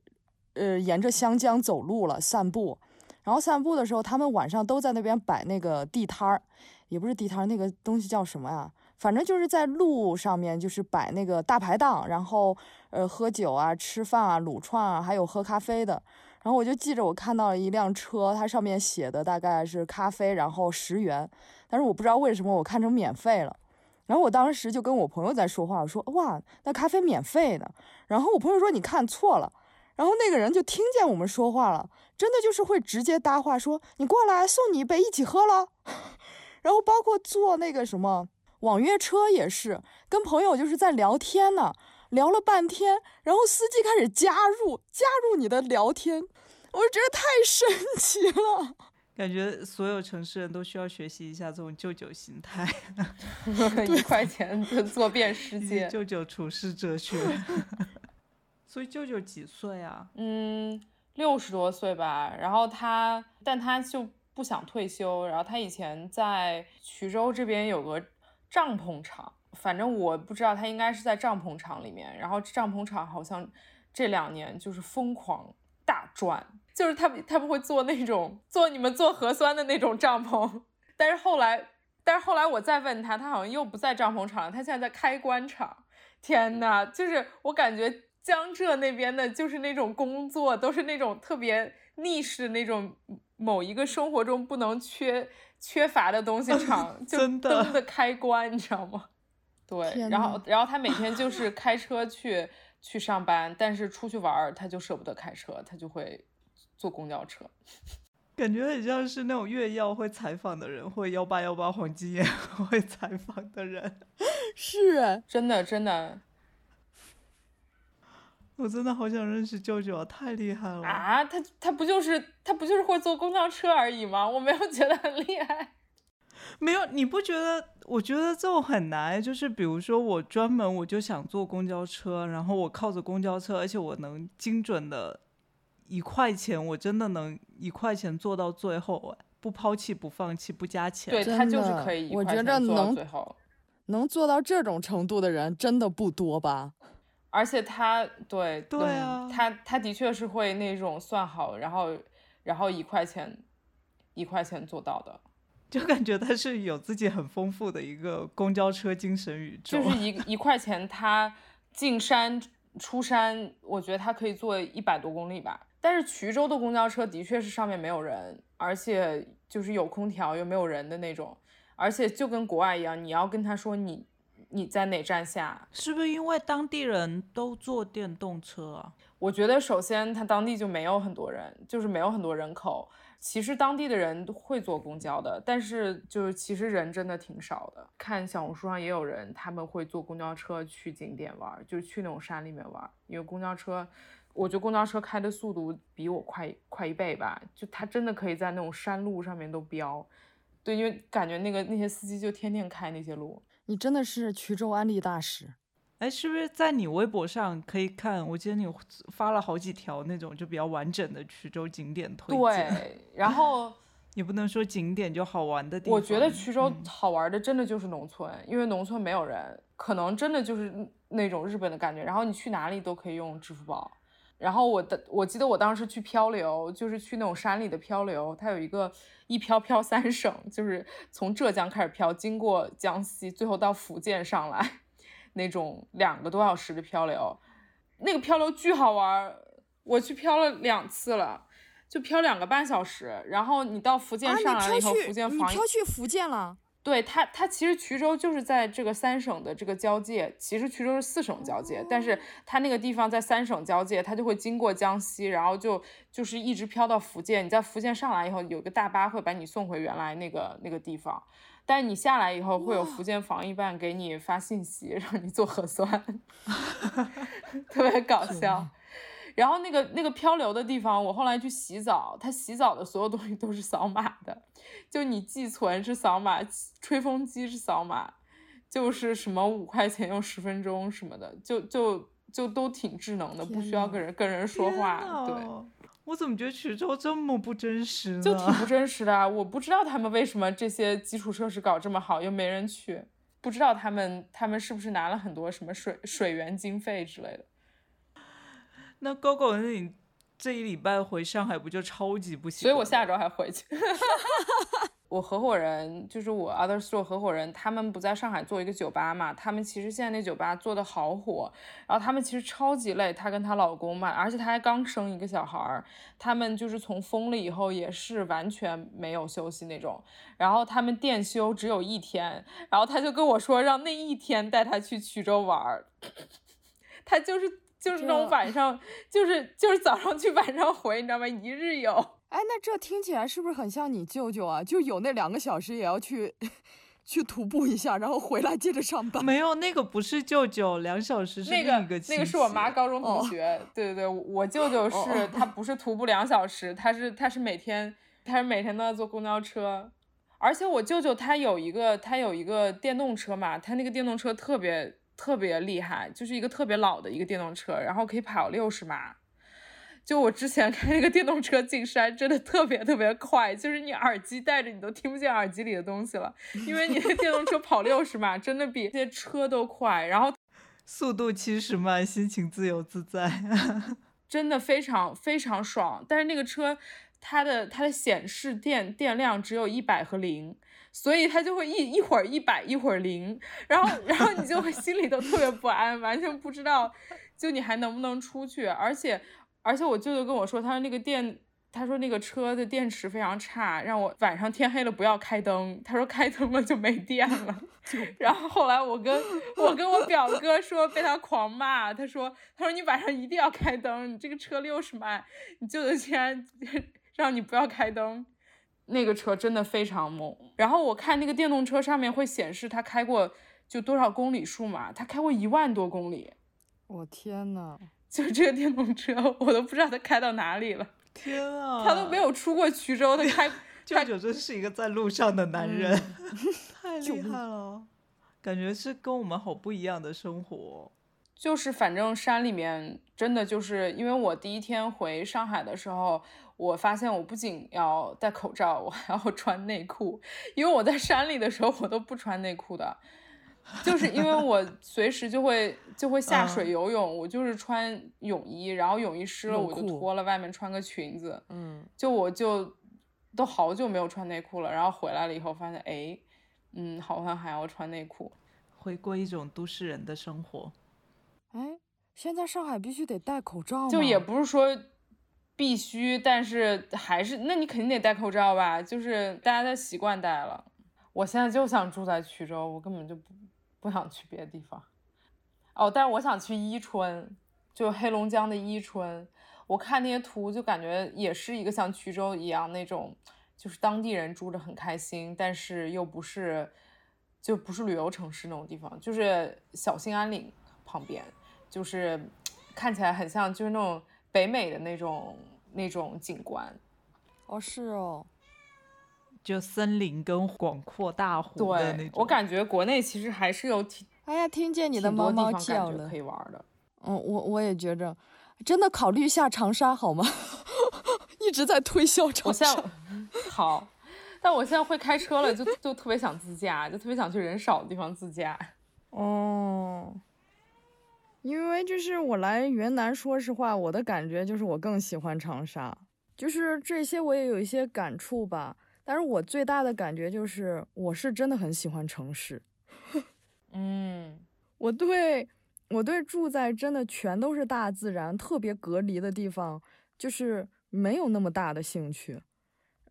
呃，沿着湘江走路了，散步。然后散步的时候，他们晚上都在那边摆那个地摊儿，也不是地摊儿，那个东西叫什么呀？反正就是在路上面，就是摆那个大排档，然后呃喝酒啊、吃饭啊、撸串啊，还有喝咖啡的。然后我就记着我看到了一辆车，它上面写的大概是咖啡，然后十元，但是我不知道为什么我看成免费了。然后我当时就跟我朋友在说话，我说哇，那咖啡免费的。然后我朋友说你看错了。然后那个人就听见我们说话了，真的就是会直接搭话说你过来送你一杯一起喝了。[LAUGHS] 然后包括坐那个什么网约车也是，跟朋友就是在聊天呢，聊了半天，然后司机开始加入加入你的聊天，我就觉得太神奇了。感觉所有城市人都需要学习一下这种舅舅心态，[LAUGHS] 一块钱就坐遍世界。舅舅处世哲学。[LAUGHS] 所以舅舅几岁啊？嗯，六十多岁吧。然后他，但他就不想退休。然后他以前在衢州这边有个帐篷厂，反正我不知道，他应该是在帐篷厂里面。然后帐篷厂好像这两年就是疯狂大赚，就是他们他们会做那种做你们做核酸的那种帐篷。但是后来，但是后来我再问他，他好像又不在帐篷厂了，他现在在开关厂。天呐，就是我感觉江浙那边的，就是那种工作，都是那种特别逆势的那种某一个生活中不能缺缺乏的东西厂，[LAUGHS] 就灯的开关，你知道吗？对，然后然后他每天就是开车去去上班，但是出去玩儿他就舍不得开车，他就会坐公交车。[LAUGHS] 感觉很像是那种越要会采访的人，或幺八幺八黄金眼 [LAUGHS] 会采访的人。[LAUGHS] 是哎，真的真的我真的好想认识舅舅啊，太厉害了！啊，他他不就是他不就是会坐公交车而已吗？我没有觉得很厉害。没有，你不觉得？我觉得这种很难，就是比如说我专门我就想坐公交车，然后我靠着公交车，而且我能精准的一块钱，我真的能一块钱做到最后，哎，不抛弃，不放弃，不加钱。对他就是可以一我觉块钱做到着能最后。能做到这种程度的人真的不多吧？而且他对对嗯啊他他的确是会那种算好，然后然后一块钱一块钱做到的，[LAUGHS] 就感觉他是有自己很丰富的一个公交车精神宇宙。[LAUGHS] 就是一一块钱他进山出山，我觉得他可以坐一百多公里吧。但是衢州的公交车的确是上面没有人，而且就是有空调又没有人的那种，而且就跟国外一样，你要跟他说你你在哪站下，是不是因为当地人都坐电动车啊？我觉得首先他当地就没有很多人，就是没有很多人口。其实当地的人会坐公交的，但是就是其实人真的挺少的。看小红书上也有人，他们会坐公交车去景点玩儿，就是去那种山里面玩儿。因为公交车，我觉得公交车开的速度比我快快一倍吧，就它真的可以在那种山路上面都飙。对，因为感觉那个那些司机就天天开那些路。你真的是衢州安利大使。哎，是不是在你微博上可以看？我记得你发了好几条那种就比较完整的衢州景点推荐。对，然后。[LAUGHS] 也不能说景点就好玩的地方。我觉得衢州嗯好玩的真的就是农村，因为农村没有人，可能真的就是那种日本的感觉。然后你去哪里都可以用支付宝。然后我的，我记得我当时去漂流，就是去那种山里的漂流，它有一个一漂漂三省，就是从浙江开始漂，经过江西，最后到福建上来，那种两个多小时的漂流，那个漂流巨好玩，我去漂了两次了。就漂两个半小时，然后你到福建上来了以后，福建防疫飘去福建了？对它，它其实衢州就是在这个三省的这个交界，其实衢州是四省交界，但是它那个地方在三省交界，它就会经过江西，然后就就是一直飘到福建。你在福建上来以后，有个大巴会把你送回原来那个那个地方。但你下来以后会有福建防疫办给你发信息让你做核酸，[LAUGHS] 特别搞笑。然后那个那个漂流的地方，我后来去洗澡，它洗澡的所有东西都是扫码的，就你寄存是扫码，吹风机是扫码，就是什么五块钱用十分钟什么的，就就就都挺智能的，不需要跟人跟人说话。对，我怎么觉得衢州这么不真实呢？就挺不真实的，啊我不知道他们为什么这些基础设施搞这么好，又没人去，不知道他们他们是不是拿了很多什么水水源经费之类的。那 GoGo，那你这一礼拜回上海不就超级不行？所以我下周还回去。[LAUGHS] 我合伙人就是我 Other Store 合伙人，他们不在上海做一个酒吧嘛？他们其实现在那酒吧做的好火，然后他们其实超级累，她跟她老公嘛，而且她还刚生一个小孩儿，他们就是从封了以后也是完全没有休息那种。然后他们店休只有一天，然后他就跟我说让那一天带他去衢州玩儿，[LAUGHS] 他就是。就是那种晚上，就是就是早上去，晚上回，你知道吗？一日游。哎，那这听起来是不是很像你舅舅啊？就有那两个小时也要去，[LAUGHS] 去徒步一下，然后回来接着上班。没有，那个不是舅舅，两小时是那个那个是我妈高中同学。对对对，我舅舅是他不是徒步两小时，他是他是每天他是每天都要坐公交车，而且我舅舅他有一个他有一个电动车嘛，他那个电动车特别。特别厉害，就是一个特别老的一个电动车，然后可以跑六十码。就我之前 [LAUGHS] 开那个电动车进山，真的特别特别快，就是你耳机戴着，你都听不见耳机里的东西了，因为你的电动车跑六十码，真的比那些车都快。然后 [LAUGHS] 速度七十迈，心情自由自在，[LAUGHS] 真的非常非常爽。但是那个车，它的它的显示电电量只有一百和零。所以他就会一一会儿一百一会儿零，然后然后你就会心里都特别不安，完全不知道就你还能不能出去。而且而且我舅舅跟我说，他说那个电，他说那个车的电池非常差，让我晚上天黑了不要开灯。他说开灯了就没电了。[LAUGHS] 然后后来我跟我跟我表哥说，被他狂骂。他说他说你晚上一定要开灯，你这个车六十迈，你舅舅竟然让你不要开灯。那个车真的非常猛，然后我看那个电动车上面会显示它开过就多少公里数嘛，它开过一万多公里，我天呐，[LAUGHS] 就这个电动车，我都不知道它开到哪里了，天啊，他都没有出过衢州，他开，[LAUGHS] 舅舅真是一个在路上的男人，[LAUGHS] 太厉害了，感觉是跟我们好不一样的生活。就是反正山里面真的就是因为我第一天回上海的时候，我发现我不仅要戴口罩，我还要穿内裤，因为我在山里的时候我都不穿内裤的，就是因为我 [LAUGHS] 随时就会就会下水游泳，我就是穿泳衣，然后泳衣湿了我就脱了，外面穿个裙子，嗯，就我就都好久没有穿内裤了，然后回来了以后发现，哎，嗯，好像还要穿内裤，回过一种都市人的生活。哎，现在上海必须得戴口罩吗？就也不是说必须，但是还是，那你肯定得戴口罩吧？就是大家都习惯戴了。我现在就想住在衢州，我根本就不不想去别的地方。哦，但是我想去伊春，就黑龙江的伊春。我看那些图，就感觉也是一个像衢州一样那种，就是当地人住着很开心，但是又不是，就不是旅游城市那种地方，就是小兴安岭旁边。就是看起来很像，就是那种北美的那种那种景观。哦，是哦，就森林跟广阔大湖的那种。我感觉国内其实还是有挺……哎呀，听见你的猫猫叫了，可以玩的。嗯，我我也觉着，真的考虑一下长沙好吗？[LAUGHS] 一直在推销长沙。[LAUGHS] 好，但我现在会开车了，就就特别想自驾，就特别想去人少的地方自驾。哦。因为就是我来云南，说实话，我的感觉就是我更喜欢长沙，就是这些我也有一些感触吧。但是我最大的感觉就是，我是真的很喜欢城市。[LAUGHS] 嗯，我对我对住在真的全都是大自然、特别隔离的地方，就是没有那么大的兴趣。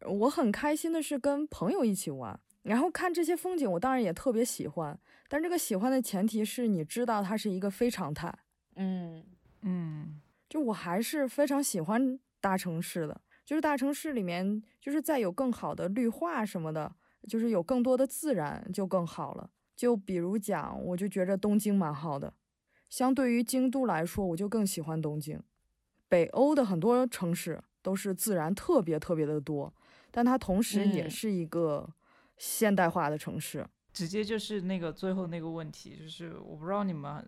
我很开心的是跟朋友一起玩，然后看这些风景，我当然也特别喜欢。但这个喜欢的前提是你知道它是一个非常态，嗯嗯，就我还是非常喜欢大城市的，就是大城市里面，就是再有更好的绿化什么的，就是有更多的自然就更好了。就比如讲，我就觉着东京蛮好的，相对于京都来说，我就更喜欢东京。北欧的很多城市都是自然特别特别的多，但它同时也嗯是一个现代化的城市。直接就是那个最后那个问题，就是我不知道你们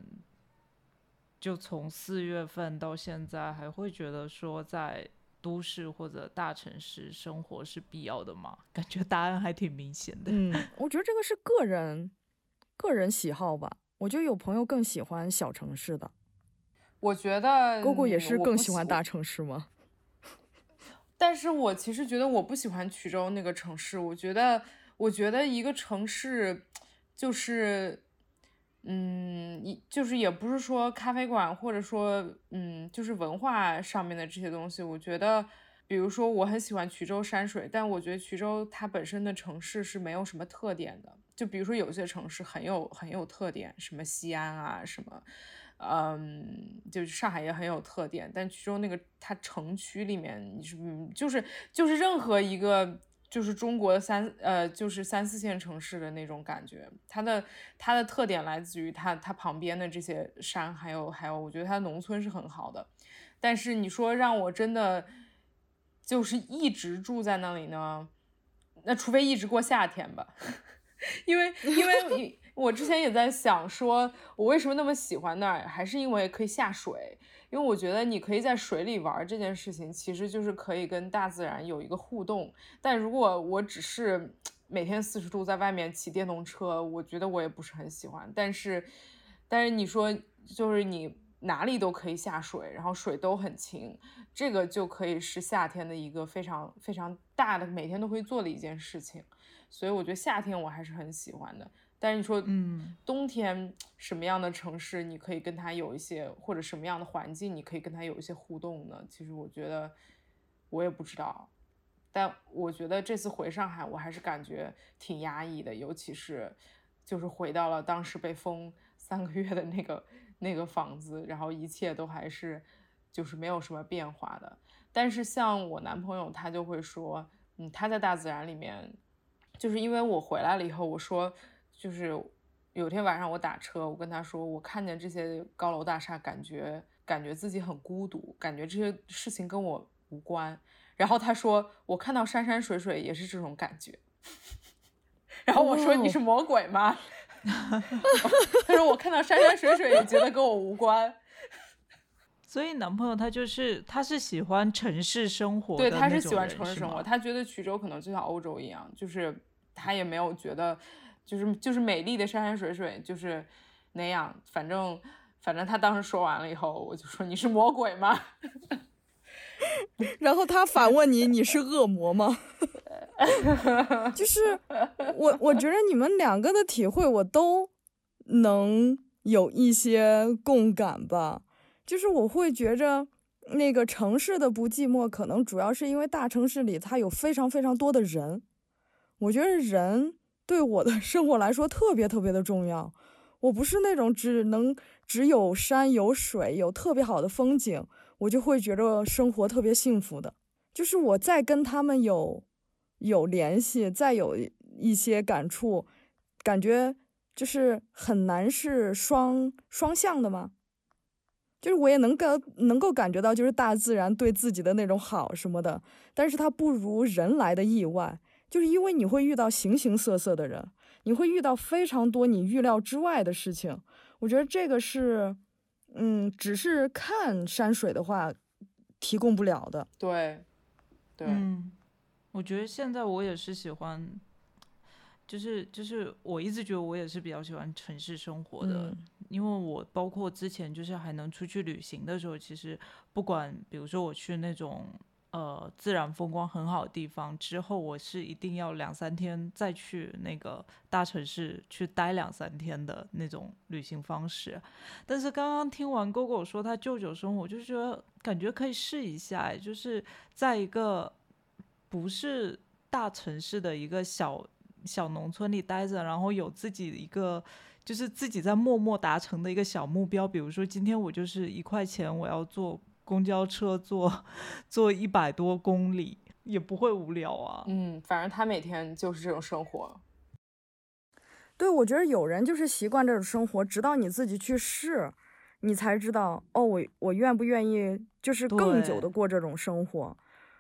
就从四月份到现在，还会觉得说在都市或者大城市生活是必要的吗？感觉答案还挺明显的。嗯，我觉得这个是个人个人喜好吧。我觉得有朋友更喜欢小城市的，我觉得姑姑也是更喜欢大城市吗？[LAUGHS] 但是我其实觉得我不喜欢衢州那个城市，我觉得，我觉得一个城市就是，嗯，一就是也不是说咖啡馆或者说，嗯，就是文化上面的这些东西，我觉得，比如说我很喜欢衢州山水，但我觉得衢州它本身的城市是没有什么特点的，就比如说有些城市很有很有特点，什么西安啊，什么。嗯，就是上海也很有特点，但衢州那个它城区里面，你是就是就是任何一个就是中国三呃就是三四线城市的那种感觉，它的它的特点来自于它它旁边的这些山，还有还有，我觉得它农村是很好的，但是你说让我真的就是一直住在那里呢，那除非一直过夏天吧，[LAUGHS] 因为 [LAUGHS] 因为我之前也在想说，我为什么那么喜欢那儿，还是因为可以下水。因为我觉得你可以在水里玩这件事情，其实就是可以跟大自然有一个互动。但如果我只是 [TSK] 每天四十度在外面骑电动车，我觉得我也不是很喜欢。但是，但是你说就是你哪里都可以下水，然后水都很清，这个就可以是夏天的一个非常非常大的每天都会做的一件事情。所以我觉得夏天我还是很喜欢的。但是你说，嗯，冬天什么样的城市你可以跟他有一些，或者什么样的环境你可以跟他有一些互动呢？其实我觉得我也不知道，但我觉得这次回上海，我还是感觉挺压抑的，尤其是就是回到了当时被封 [LAUGHS] 三个月的那个那个房子，然后一切都还是就是没有什么变化的。但是像我男朋友，他就会说，嗯，他在大自然里面，就是因为我回来了以后，我说。就是有天晚上我打车，我跟他说，我看见这些高楼大厦，感觉感觉自己很孤独，感觉这些事情跟我无关。然后他说，我看到山山水水也是这种感觉。[LAUGHS] 然后我说，你是魔鬼吗？[LAUGHS] 他说，我看到山山水水也觉得跟我无关。[LAUGHS] 所以男朋友他就是他是喜欢城市生活对，他是喜欢城市生活，他觉得衢州可能就像欧洲一样，就是他也没有觉得。就是就是美丽的山山水水，就是那样。反正反正他当时说完了以后，我就说你是魔鬼吗？然后他反问你：“你是恶魔吗？” [LAUGHS] 就是我我觉得你们两个的体会我都能有一些共感吧。就是我会觉着那个城市的不寂寞，可能主要是因为大城市里它有非常非常多的人。我觉得人。对我的 [LAUGHS] 生活来说特别特别的重要，我不是那种只能只有山有水有特别好的风景，我就会觉得生活特别幸福的。就是我再跟他们有有联系，再有一些感触，感觉就是很难是双双向的吗？就是我也能够能够感觉到，就是大自然对自己的那种好什么的，但是它不如人来的意外。就是因为你会遇到形形色色的人，你会遇到非常多你预料之外的事情。我觉得这个是，嗯，只是看山水的话，提供不了的。对，对，嗯，我觉得现在我也是喜欢，就是就是我一直觉得我也是比较喜欢城市生活的，嗯、因为我包括之前就是还能出去旅行的时候，其实不管比如说我去那种。呃，自然风光很好的地方之后，我是一定要两三天再去那个大城市去待两三天的那种旅行方式。但是刚刚听完哥哥说他舅舅生活，我就觉得感觉可以试一下，就是在一个不是大城市的一个小小农村里待着，然后有自己一个就是自己在默默达成的一个小目标，比如说今天我就是一块钱我要做。公交车坐坐一百多公里，也不会无聊啊。嗯，反正他每天就是这种生活。对，我觉得有人就是习惯这种生活，直到你自己去试，你才知道哦，我我愿不愿意，就是更久的过这种生活。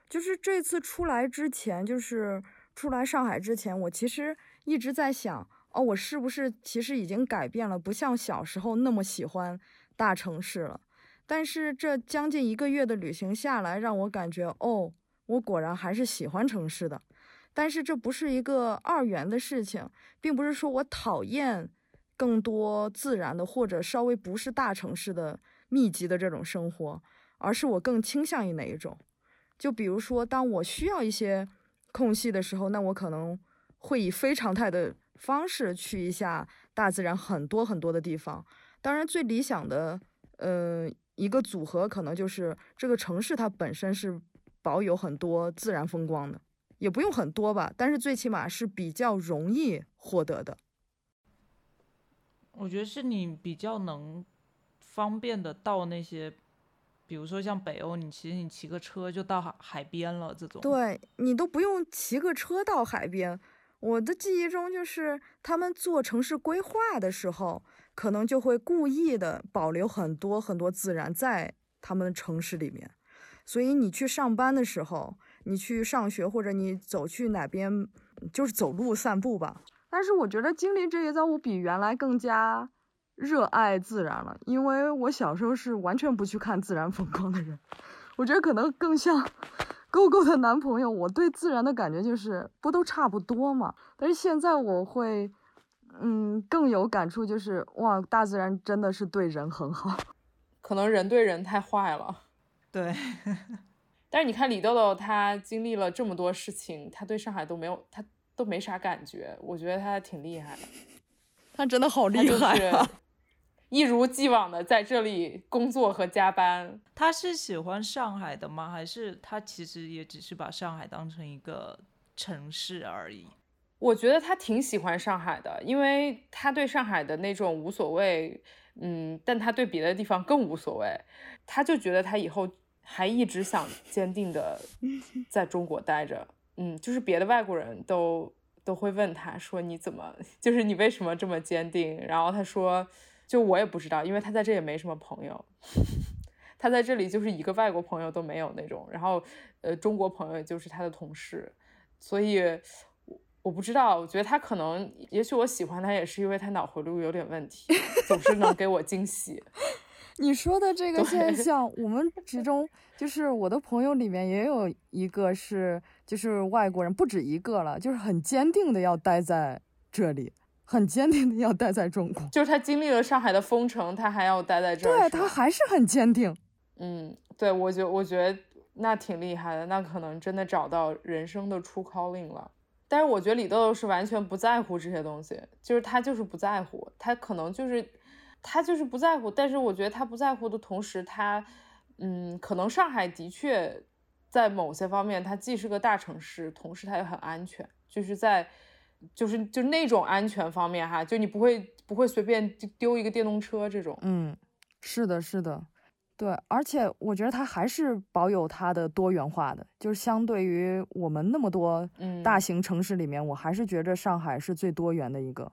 就是这次出来之前，就是出来上海之前，我其实一直在想，哦，我是不是其实已经改变了，不像小时候那么喜欢大城市了。但是这将近一个月的旅行下来，让我感觉，哦，我果然还是喜欢城市的。但是这不是一个二元的事情，并不是说我讨厌更多自然的或者稍微不是大城市的密集的这种生活，而是我更倾向于哪一种。就比如说，当我需要一些空隙的时候，那我可能会以非常态的方式去一下大自然很多很多的地方。当然，最理想的，嗯。一个组合可能就是这个城市，它本身是保有很多自然风光的，也不用很多吧，但是最起码是比较容易获得的。我觉得是你比较能方便的到那些，比如说像北欧，你其实你骑个车就到海海边了，这种。对你都不用骑个车到海边。我的记忆中就是他们做城市规划的时候。可能就会故意的保留很多很多自然在他们的城市里面，所以你去上班的时候，你去上学或者你走去哪边，就是走路散步吧。但是我觉得经历这一遭，我比原来更加热爱自然了，因为我小时候是完全不去看自然风光的人。我觉得可能更像 [LAUGHS] 勾勾的男朋友，我对自然的感觉就是不都差不多嘛。但是现在我会。嗯，更有感触就是哇，大自然真的是对人很好，[LAUGHS] 可能人对人太坏了。对，[LAUGHS] 但是你看李豆豆，他经历了这么多事情，他对上海都没有，他都没啥感觉。我觉得他挺厉害的，[LAUGHS] 他真的好厉害啊！一如既往的在这里工作和加班。他是喜欢上海的吗？还是他其实也只是把上海当成一个城市而已？我觉得他挺喜欢上海的，因为他对上海的那种无所谓，嗯，但他对别的地方更无所谓。他就觉得他以后还一直想坚定的 [LAUGHS] 在中国待着，嗯，就是别的外国人都都会问他说你怎么，[LAUGHS] 就是你为什么这么坚定？然后他说，就我也不知道，因为他在这也没什么朋友，[LAUGHS] 他在这里就是一个外国朋友都没有那种，然后呃，中国朋友就是他的同事，所以。我不知道，我觉得他可能，也许我喜欢他也是因为他脑回路有点问题，总是能给我惊喜。[LAUGHS] 你说的这个现象，[LAUGHS] 我们之中就是我的朋友里面也有一个是，就是外国人，不止一个了，就是很坚定的要待在这里，很坚定的要待在中国。就是他经历了上海的封城，他还要待在这儿。对他还是很坚定。嗯，对我觉我觉得那挺厉害的，那可能真的找到人生的出 calling 了。但是我觉得李豆豆是完全不在乎这些东西，就是他就是不在乎，他可能就是他就是不在乎。但是我觉得他不在乎的同时，他嗯，可能上海的确在某些方面，它既是个大城市，同时它也很安全，就是在就是就那种安全方面哈，就你不会不会随便丢一个电动车这种。嗯，是的，是的。对，而且我觉得它还是保有它的多元化的，就是相对于我们那么多大型城市里面，我还是觉着上海是最多元的一个。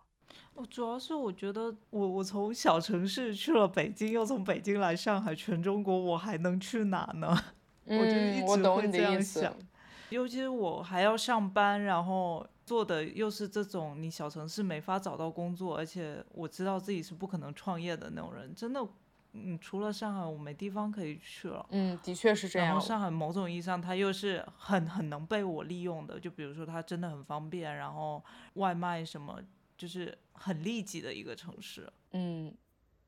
我主要是我觉得我我从小城市去了北京，又从北京来上海，全中国我还能去哪呢？[LAUGHS] 我就一直会这样想。尤其是我还要上班，然后做的又是这种你小城市没法找到工作，而且我知道自己是不可能创业的那种人，真的。嗯，除了上海，我没地方可以去了。嗯，的确是这样。然后上海某种意义上，它又是很很能被我利用的。就比如说，它真的很方便，然后外卖什么，就是很利己的一个城市。嗯，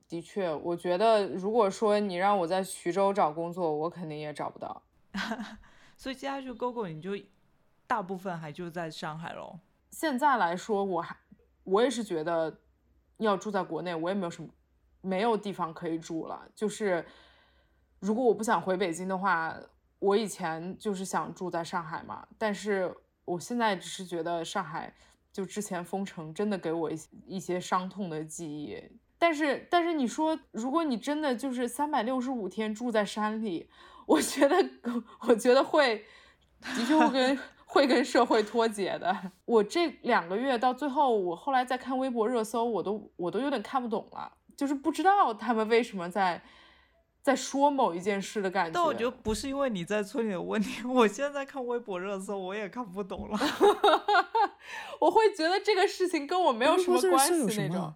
的确，我觉得如果说你让我在徐州找工作，我肯定也找不到。[LAUGHS] 所以接下去，GoGo 你就大部分还就在上海喽。现在来说，我还我也是觉得要住在国内，我也没有什么。没有地方可以住了，就是如果我不想回北京的话，我以前就是想住在上海嘛。但是我现在只是觉得上海就之前封城真的给我一些一些伤痛的记忆。但是但是你说，如果你真的就是三百六十五天住在山里，我觉得我觉得会的确会跟 [LAUGHS] 会跟社会脱节的。我这两个月到最后，我后来再看微博热搜，我都我都有点看不懂了，就是不知道他们为什么在在说某一件事的感觉。但我觉得不是因为你在村里的问题，[LAUGHS] 我现在看微博热搜我也看不懂了。[LAUGHS] 我会觉得这个事情跟我没有什么关系那种。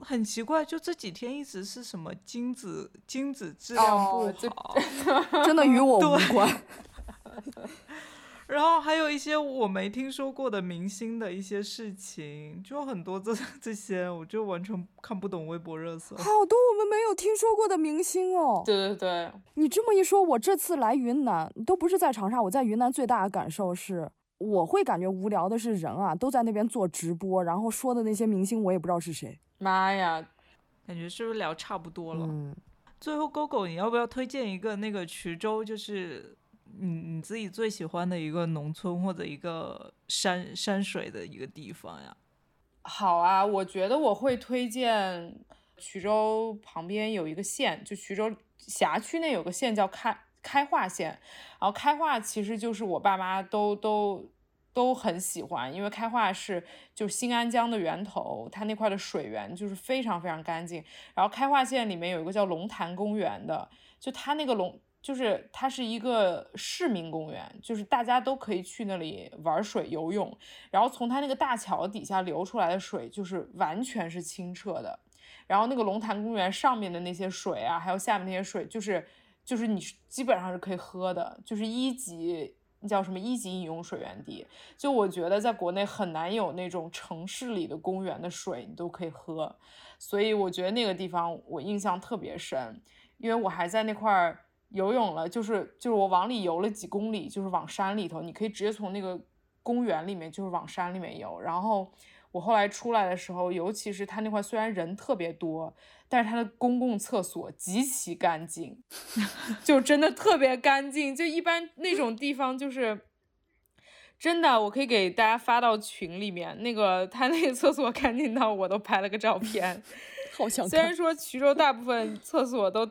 很奇怪，就这几天一直是什么精子精子质量不好，[LAUGHS] 真的与我无关。然后还有一些我没听说过的明星的一些事情，就很多这 [LAUGHS] 这些，我就完全看不懂微博热搜。好多我们没有听说过的明星哦。对对对，你这么一说，我这次来云南都不是在长沙，我在云南最大的感受是，我会感觉无聊的是人啊都在那边做直播，然后说的那些明星我也不知道是谁。妈呀，感觉是不是聊差不多了？嗯。最后，狗狗，你要不要推荐一个那个衢州，就是？你你自己最喜欢的一个农村或者一个山山水的一个地方呀？好啊，我觉得我会推荐衢州旁边有一个县，就衢州辖区内有个县叫开开化县，然后开化其实就是我爸妈都都都很喜欢，因为开化是就新安江的源头，它那块的水源就是非常非常干净。然后开化县里面有一个叫龙潭公园的，就它那个龙。就是它是一个市民公园，就是大家都可以去那里玩水游泳，然后从它那个大桥底下流出来的水就是完全是清澈的，然后那个龙潭公园上面的那些水啊，还有下面那些水，就是就是你基本上是可以喝的，就是一级叫什么一级饮用水源地。就我觉得在国内很难有那种城市里的公园的水你都可以喝，所以我觉得那个地方我印象特别深，因为我还在那块儿。游泳了，就是就是我往里游了几公里，就是往山里头，你可以直接从那个公园里面就是往山里面游。然后我后来出来的时候，尤其是它那块虽然人特别多，但是它的公共厕所极其干净，[LAUGHS] 就真的特别干净。就一般那种地方就是真的，我可以给大家发到群里面，那个他那个厕所干净到我都拍了个照片。好想虽然说衢州大部分厕所都。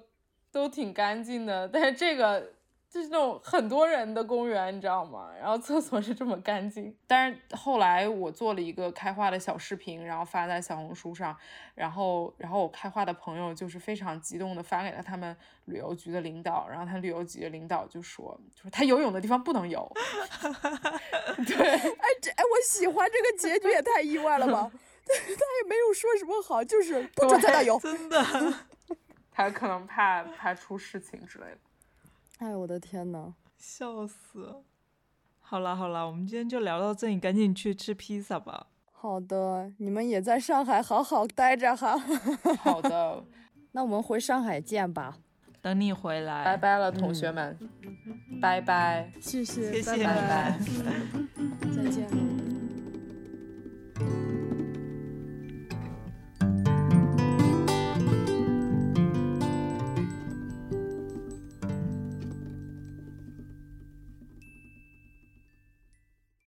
都挺干净的，但是这个就是那种很多人的公园，你知道吗？然后厕所是这么干净。但是后来我做了一个开化的小视频，然后发在小红书上，然后然后我开化的朋友就是非常激动的发给了他们旅游局的领导，然后他旅游局的领导就说，就是他游泳的地方不能游。[LAUGHS] 对，哎这哎我喜欢这个结局也太意外了吧？[LAUGHS] 他也没有说什么好，就是不准在那游，真的。[LAUGHS] 他可能怕怕出事情之类的。哎，我的天呐，笑死！好啦好啦，我们今天就聊到这里，赶紧去吃披萨吧。好的，你们也在上海好好待着哈。[LAUGHS] 好的，那我们回上海见吧。等你回来。拜拜了，同学们。拜拜。谢谢，谢谢，拜拜。再见。